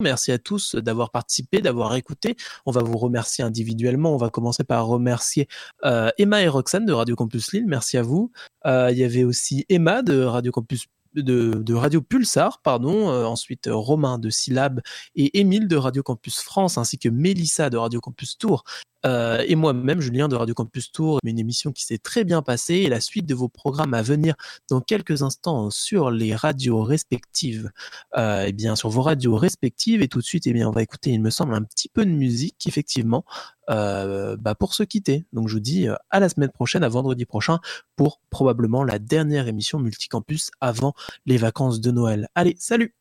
Merci à tous d'avoir participé, d'avoir écouté. On va vous remercier individuellement. On va commencer par remercier euh, Emma et Roxane de Radio Campus Lille. Merci à vous. Euh, il y avait aussi Emma de Radio Campus de, Radio Pulsar, pardon, euh, ensuite Romain de Syllab et Émile de Radio Campus France, ainsi que Mélissa de Radio Campus Tour euh, et moi-même, Julien de Radio Campus Tour, une émission qui s'est très bien passée et la suite de vos programmes à venir dans quelques instants sur les radios respectives, euh, et bien sur vos radios respectives. Et tout de suite, eh bien, on va écouter, il me semble, un petit peu de musique, effectivement, euh, bah, pour se quitter. Donc, je vous dis euh, à la semaine prochaine, à vendredi prochain, pour probablement la dernière émission multicampus avant les vacances de Noël. Allez, salut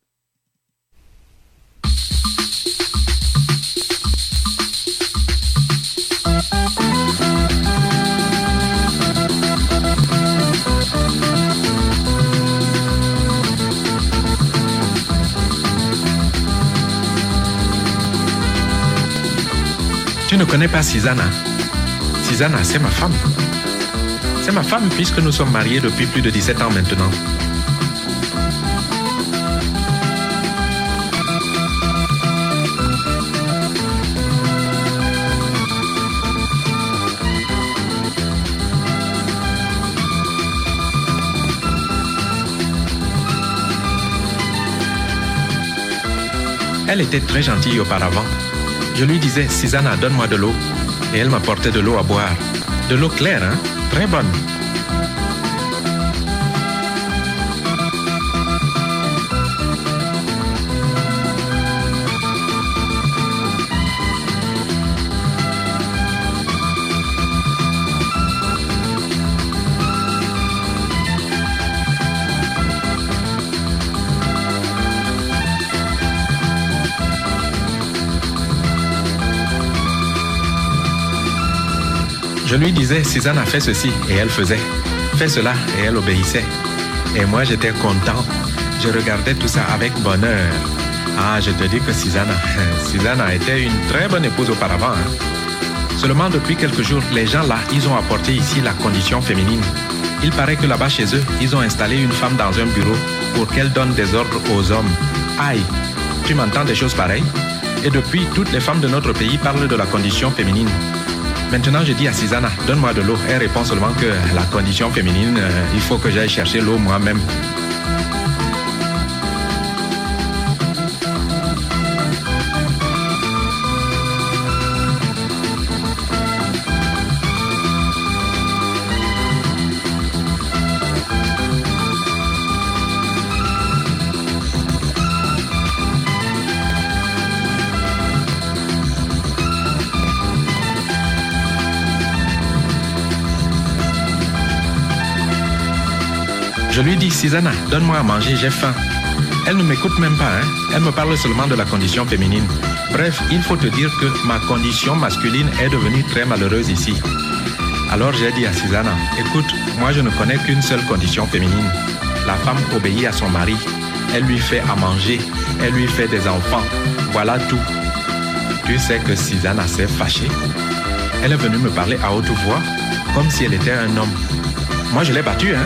ne connais pas Susanna Susanna, c'est ma femme. C'est ma femme puisque nous sommes mariés depuis plus de 17 ans maintenant. Elle était très gentille auparavant. Je lui disais, Susanna, donne-moi de l'eau. Et elle m'apportait de l'eau à boire. De l'eau claire, hein Très bonne. Je lui disais, Susanna, fait ceci, et elle faisait. Fais cela, et elle obéissait. Et moi, j'étais content. Je regardais tout ça avec bonheur. Ah, je te dis que Susanna, Susanna était une très bonne épouse auparavant. Hein. Seulement depuis quelques jours, les gens là, ils ont apporté ici la condition féminine. Il paraît que là-bas chez eux, ils ont installé une femme dans un bureau pour qu'elle donne des ordres aux hommes. Aïe, tu m'entends des choses pareilles? Et depuis, toutes les femmes de notre pays parlent de la condition féminine. Maintenant, je dis à Susanna, donne-moi de l'eau. Elle répond seulement que la condition féminine, euh, il faut que j'aille chercher l'eau moi-même. Je lui dis, Susanna, donne-moi à manger, j'ai faim. Elle ne m'écoute même pas, hein. Elle me parle seulement de la condition féminine. Bref, il faut te dire que ma condition masculine est devenue très malheureuse ici. Alors j'ai dit à Susanna, écoute, moi je ne connais qu'une seule condition féminine. La femme obéit à son mari. Elle lui fait à manger. Elle lui fait des enfants. Voilà tout. Tu sais que Susanna s'est fâchée. Elle est venue me parler à haute voix, comme si elle était un homme. Moi je l'ai battue, hein.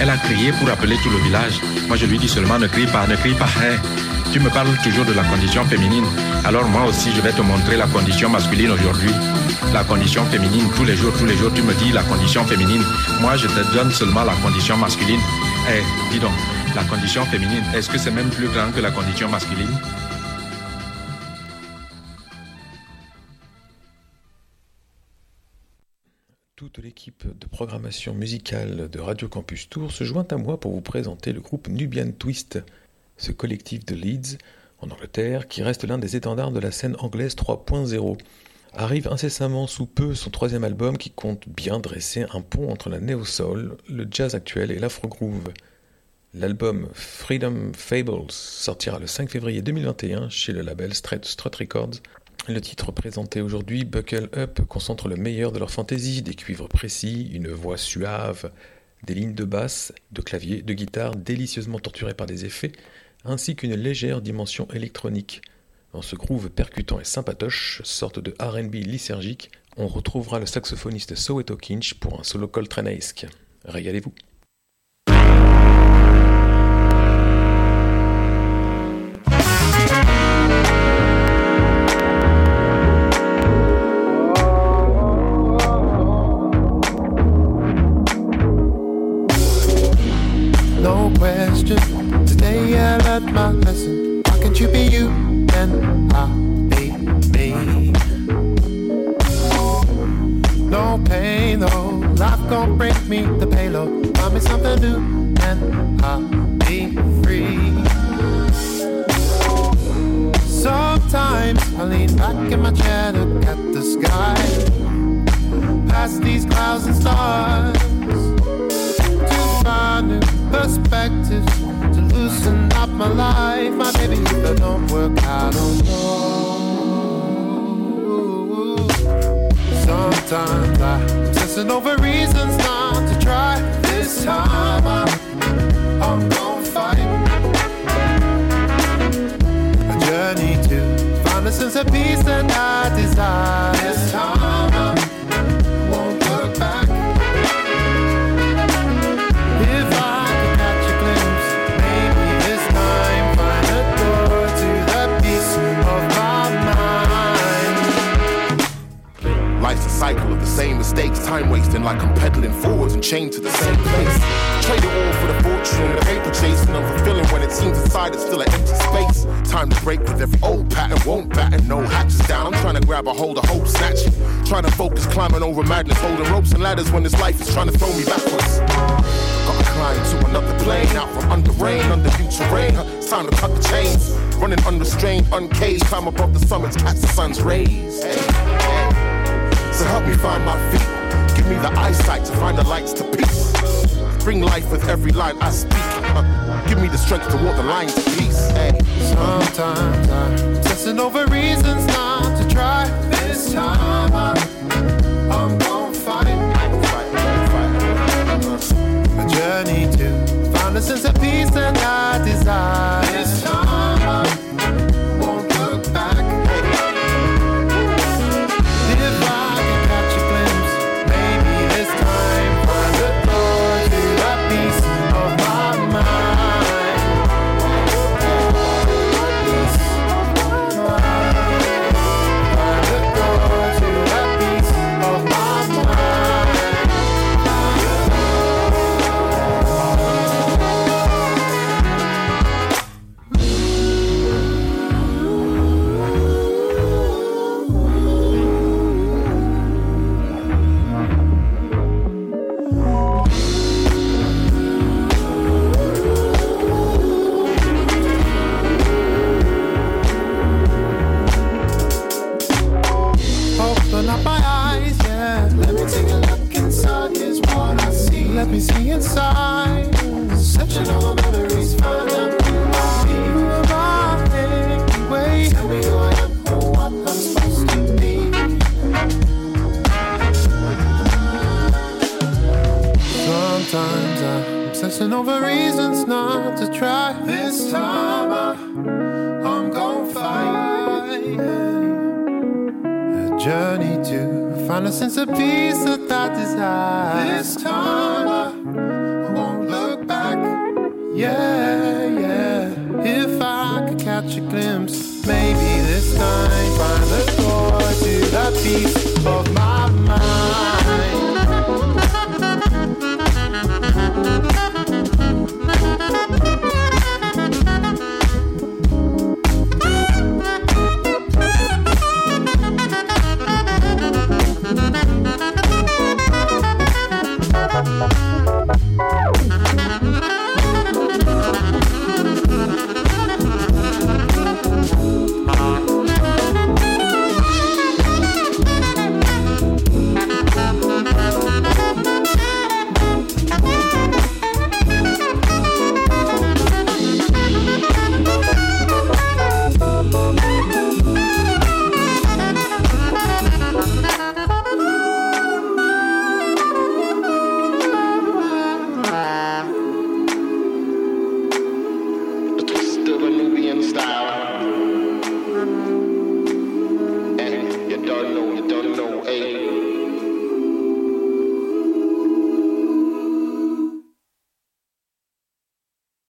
Elle a crié pour appeler tout le village. Moi je lui dis seulement ne crie pas, ne crie pas. Hein. Tu me parles toujours de la condition féminine. Alors moi aussi je vais te montrer la condition masculine aujourd'hui la condition féminine. Tous les jours, tous les jours, tu me dis la condition féminine. Moi, je te donne seulement la condition masculine. Eh, dis donc, la condition féminine, est-ce que c'est même plus grand que la condition masculine? Programmation musicale de Radio Campus Tour se joint à moi pour vous présenter le groupe Nubian Twist, ce collectif de Leeds, en Angleterre, qui reste l'un des étendards de la scène anglaise 3.0. Arrive incessamment sous peu son troisième album qui compte bien dresser un pont entre la néo-soul, le jazz actuel et l'afro-groove. L'album Freedom Fables sortira le 5 février 2021 chez le label Strut, Strut Records. Le titre présenté aujourd'hui, Buckle Up, concentre le meilleur de leur fantaisie, des cuivres précis, une voix suave, des lignes de basse, de clavier, de guitare délicieusement torturées par des effets, ainsi qu'une légère dimension électronique. Dans ce groove percutant et sympatoche, sorte de RB lysergique, on retrouvera le saxophoniste Soweto Kinch pour un solo coltraneesque. Régalez-vous! My. Why can't you be you and I'll be me? No pain though, life gon' bring me the payload. Find me something new and I'll be free. Sometimes I lean back in my chair, look at the sky, past these clouds and stars to find new perspectives loosen up my life. My baby, if it don't work, I don't know. Sometimes I'm obsessing over reasons not to try. This time I'm, I'm gonna fight. A journey to find the sense of peace that I desire. This time I cycle of the same mistakes, time wasting like I'm pedaling forwards and chained to the same place. Trade it all for the fortune, the paper chasing, unfulfilling when it seems inside it's still an empty space. Time to break with every old pattern, won't batten, no hatches down. I'm trying to grab a hold of hope, snatch it. Trying to focus, climbing over madness, holding ropes and ladders when this life is trying to throw me backwards. Gotta climb to another plane, out from under rain, under new terrain. It's time to cut the chains. Running unrestrained, uncaged, climb above the summits, catch the sun's rays. Hey, So help me find my feet. Give me the eyesight to find the lights to peace. Bring life with every line I speak. Uh, give me the strength to walk the lines of peace. Hey. Sometimes I'm obsessing over reasons not to try. This time I'm, I'm gonna fight. A journey to find a sense of peace that I desire. This time me see inside. Memories, who I am. Who am I anyway? Tell me who I am, I supposed to be. Sometimes I'm obsessing over reasons not to try. This time I, I'm gon' fight a journey to Find a sense of peace that I desire. This time I won't look back. Yeah, yeah. If I could catch a glimpse, maybe this time find the door to that peace of